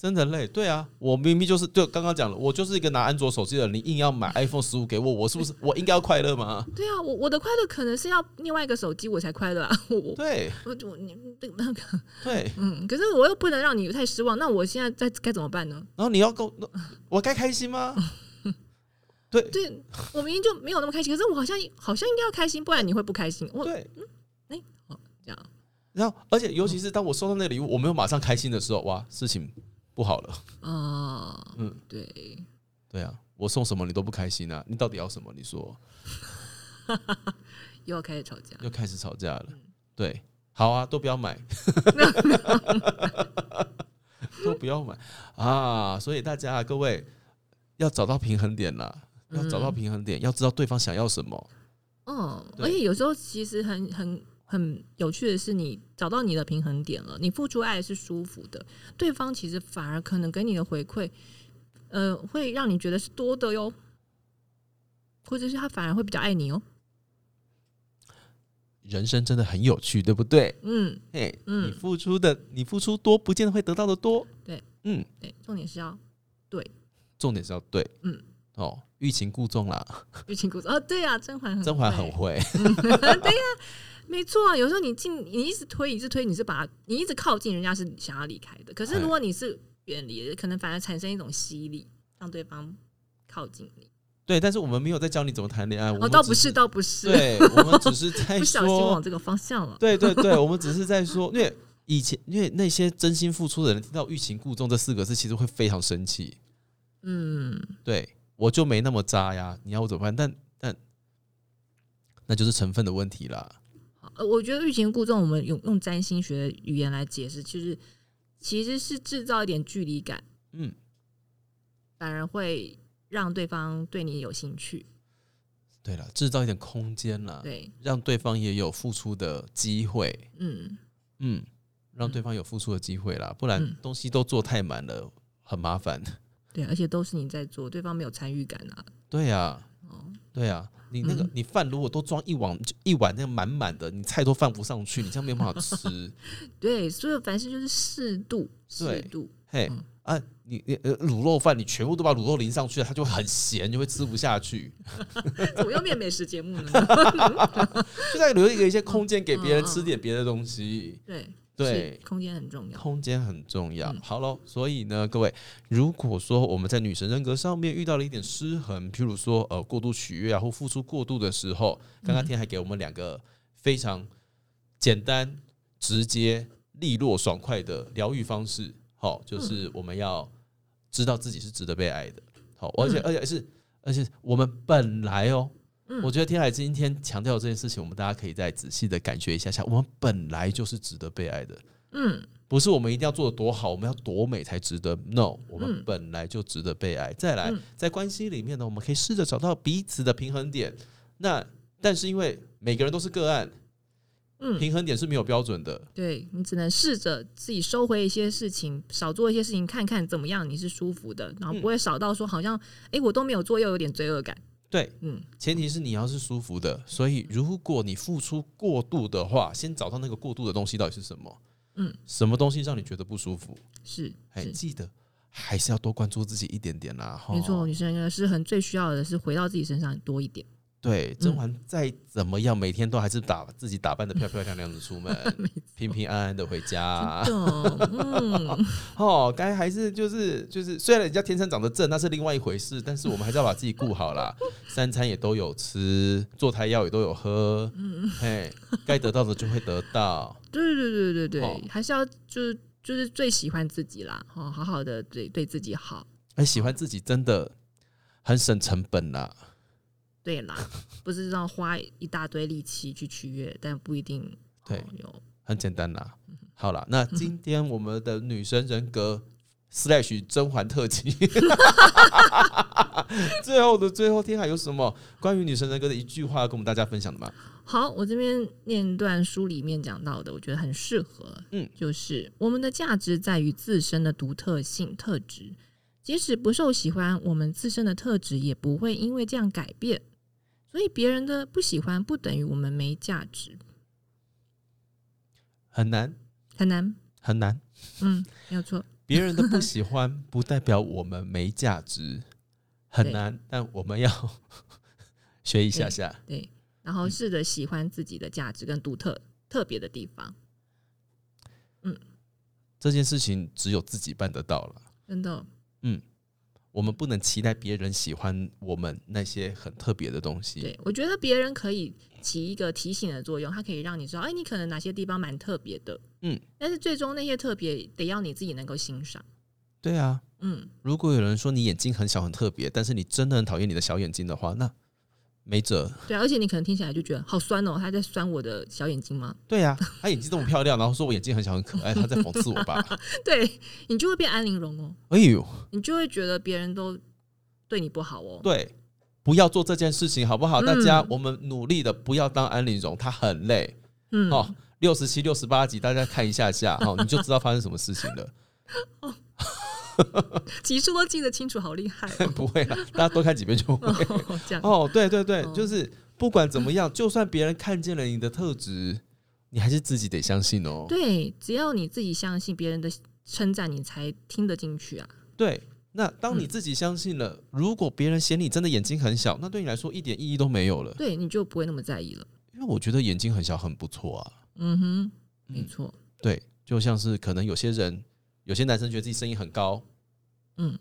真的累。对啊，我明明就是就刚刚讲了，我就是一个拿安卓手机的人，你硬要买 iPhone 十五给我，我是不是我应该要快乐吗？对啊，我我的快乐可能是要另外一个手机我才快乐啊，我我对我我你那个那个，对，嗯，可是我又不能让你太失望，那我现在在该怎么办呢？然后你要跟我，我该开心吗？对对我明明就没有那么开心，可是我好像好像应该要开心，不然你会不开心。我对，嗯，诶，好这样，然后而且尤其是当我收到那个礼物，我没有马上开心的时候，哇，事情不好了。啊，嗯，对，对啊，我送什么你都不开心啊，你到底要什么？你说 又要开始吵架。又开始吵架了。对，好啊，都不要买，都不要买啊！所以大家各位要找到平衡点啦，要找到平衡点，要知道对方想要什么。嗯，而且有时候其实很很很有趣的是，你找到你的平衡点了，你付出爱是舒服的，对方其实反而可能给你的回馈，呃，会让你觉得是多的哟，或者是他反而会比较爱你哦。人生真的很有趣，对不对？嗯，嘿，嗯你付出的，你付出多，不见得会得到的多。对，嗯，对，重点是要对重点是要对，嗯，哦，欲擒故纵啦，欲擒故纵。哦，对啊，甄嬛很甄嬛很会 对啊，没错啊，有时候你进，你一直推，一直推，你是把你一直靠近，人家是想要离开的。可是哎如果你是远离，可能反而产生一种吸力，让对方靠近你。对，但是我们没有在教你怎么谈恋爱，我哦，倒不是，倒不是，对，我们只是在 不小心往，这个方向了。对对对，我们只是在说，因为以前因为那些真心付出的人听到“欲擒故纵”这四个字，其实会非常生气。嗯，对我就没那么渣呀，你要我怎么办？但但那就是成分的问题啦。好呃，我觉得欲擒故纵，我们用用占星学的语言来解释，就是其实是制造一点距离感，嗯，反而会让对方对你有兴趣。对了，制造一点空间啦，对，让对方也有付出的机会。嗯，嗯，让对方有付出的机会啦，不然嗯东西都做太满了，很麻烦。对，而且都是你在做，对方没有参与感啊。对呀、哦，对呀、你那个、嗯你饭如果都装一碗就一碗那个满满的，你菜都放不上去，你这样没有办法吃。对，所以凡事就是适度，适度。嘿嗯啊，你你呃卤肉饭你全部都把卤肉淋上去了，它就会很咸，就会吃不下去。怎么又变美食节目呢？就在留一个一些空间给别人吃点别的东西。对对空间很重要。空间很重要。嗯好喽，所以呢，各位，如果说我们在女神人格上面遇到了一点失衡，譬如说呃过度取悦啊，或付出过度的时候，刚刚天还给我们两个非常简单、直接、利落、爽快的疗愈方式。好，就是我们要知道自己是值得被爱的。好，而且而且是而且我们本来哦。嗯我觉得天海今天强调这件事情，我们大家可以再仔细的感觉一下下。我们本来就是值得被爱的，嗯不是我们一定要做的多好，我们要多美才值得。No，我们嗯本来就值得被爱。再来嗯，在关系里面呢，我们可以试着找到彼此的平衡点。那但是因为每个人都是个案，嗯，平衡点是没有标准的。对你只能试着自己收回一些事情，少做一些事情，看看怎么样你是舒服的，然后不会少到说好像哎、诶我都没有做，又有点罪恶感。对，嗯前提是你要是舒服的。所以如果你付出过度的话，先找到那个过度的东西到底是什么。嗯，什么东西让你觉得不舒服？是还，记得还是要多关注自己一点点啦。没错，女生的是很最需要的是回到自己身上多一点。对，甄嬛再怎么样，每天都还是打自己打扮的漂漂亮亮的出门，平平安安的回家。哦，该还是就是就是，虽然人家天生长得正，那是另外一回事，但是我们还是要把自己顾好啦。三餐也都有吃，坐胎药也都有喝，嗯嘿，该得到的就会得到。对对对对对哦对，还是要就是就是最喜欢自己啦，哦，好好的对对自己好。哎，喜欢自己真的很省成本啦。对啦，不是让花一大堆力气去取悦，但不一定对哦有很简单啦。好了，那今天我们的女神人格 slash 甄嬛特辑 最后的最后，天海有什么关于女神人格的一句话要跟我们大家分享的吗？好，我这边念一段书里面讲到的，我觉得很适合。嗯，就是我们的价值在于自身的独特性特质，即使不受喜欢，我们自身的特质也不会因为这样改变。所以别人的不喜欢不等于我们没价值，很难，很难。很难。嗯，没有错。别人的不 喜欢不代表我们没价值，很难，但我们要 学一下下。对，然后试着喜欢自己的价值跟独特特别的地方，嗯这件事情只有自己办得到了。真的。我们不能期待别人喜欢我们那些很特别的东西。对，我觉得别人可以起一个提醒的作用，它可以让你知道，哎，你可能哪些地方蛮特别的，嗯，但是最终那些特别得要你自己能够欣赏，对啊，嗯，如果有人说你眼睛很小很特别，但是你真的很讨厌你的小眼睛的话，那没辙。对啊，而且你可能听起来就觉得好酸哦，他在酸我的小眼睛吗？对啊、他眼睛这么漂亮，然后说我眼睛很小很可爱，他在讽刺我吧？对你就会变安陵容哦，哎呦，你就会觉得别人都对你不好哦，对，不要做这件事情好不好？嗯大家我们努力的不要当安陵容，她很累嗯，哦。六十七、六十八集，大家看一下下哦，你就知道发生什么事情了。集数都记得清楚，好厉害哦 不会啦，大家多看几遍就会。哦，这样，哦，对对对，哦就是不管怎么样，就算别人看见了你的特质，你还是自己得相信哦。对，只要你自己相信别人的称赞，你才听得进去啊，对，那当你嗯自己相信了，如果别人嫌你真的眼睛很小，那对你来说一点意义都没有了。对，你就不会那么在意了。因为我觉得眼睛很小很不错啊。嗯哼，没嗯错，对，就像是可能有些人，有些男生觉得自己声音很高，嗯，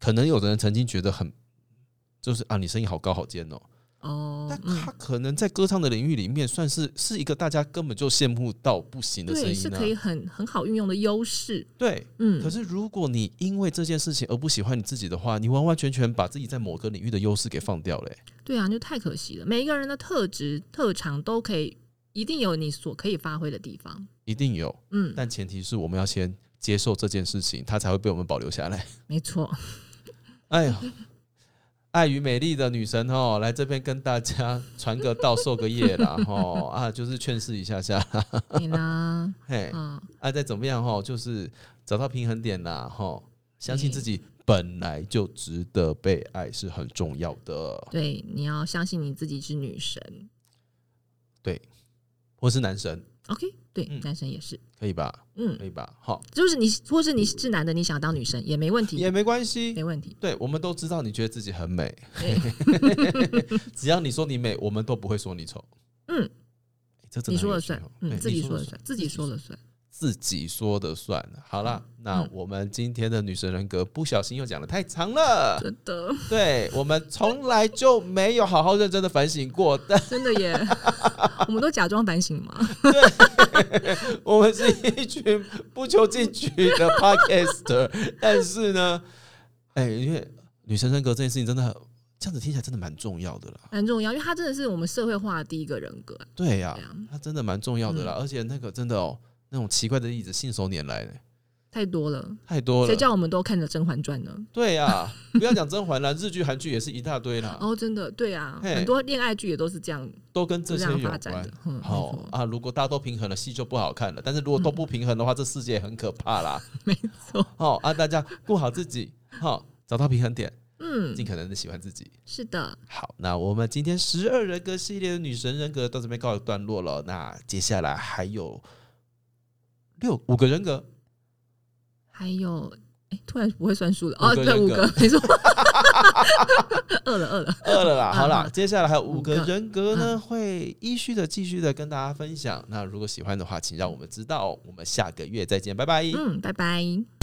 可能有的人曾经觉得很，就是啊，你声音好高好尖哦。哦，但嗯他可能在歌唱的领域里面，算是是一个大家根本就羡慕到不行的声，音啊是可。以很很好运用的优势。对，嗯，可是如果你因为这件事情而不喜欢你自己的话，你完完全全把自己在某个领域的优势给放掉了欸、对啊，就太可惜了。每一个人的特质特长都可以，一定有你所可以发挥的地方。一定有，嗯，但前提是我们要先接受这件事情，它才会被我们保留下来。没错。哎呀，爱与美丽的女神哦，来这边跟大家传个道、授个业啦，吼 啊，就是劝示一下下。啦，对啦，嘿，嗯，啊，再怎么样吼，就是找到平衡点啦，吼，相信自己本来就值得被爱是很重要的，对，你要相信你自己是女神。对或是男神，OK，对，嗯男生也是。可以吧？嗯可，以吧？好，就是你，或是你是男的，你想当女生也没问题，也没关系没。问题。对，我们都知道你觉得自己很美，只要你说你美，我们都不会说你丑。嗯，你说了算嗯，自己说了算，自己说了算。自己说的算。好啦，那嗯我们今天的女神人格不小心又讲的太长了，真的，对我们从来就没有好好认真的反省过，但 真的耶，我们都假装反省嘛。我们是一群不求进取的 podcaster，但是呢，哎、因为女神人格这件事情真的很这样子听起来真的蛮重要的啦。蛮重要，因为他真的是我们社会化的第一个人格啊。对呀、它真的蛮重要的啦，嗯而且那个真的哦，那种奇怪的例子信手拈来的太多了，太多了。谁叫我们都看着《甄嬛传》呢？对呀、不要讲甄嬛了，日剧、韩剧也是一大堆啦，哦，真的，对啊，嘿很多恋爱剧也都是这样，都跟这些有发展关的。。嗯，没好错，啊，如果大家都平衡了，戏就不好看了。但是如果都不平衡的话，这世界很可怕啦。没错。好啊，大家顾好自己，好找到平衡点，嗯，尽可能的喜欢自己。是的，好，那我们今天十二人格系列的女神人格到这边告一段落了。那接下来还有六五个人格，还有，哎，突然不会算数了。哦，对，五个没错。饿了，饿了。饿了啦。好啦，嗯接下来还有五个五个人格呢，会依序的继续的跟大家分享。那如果喜欢的话，请让我们知道。我们下个月再见，拜拜。嗯，拜拜。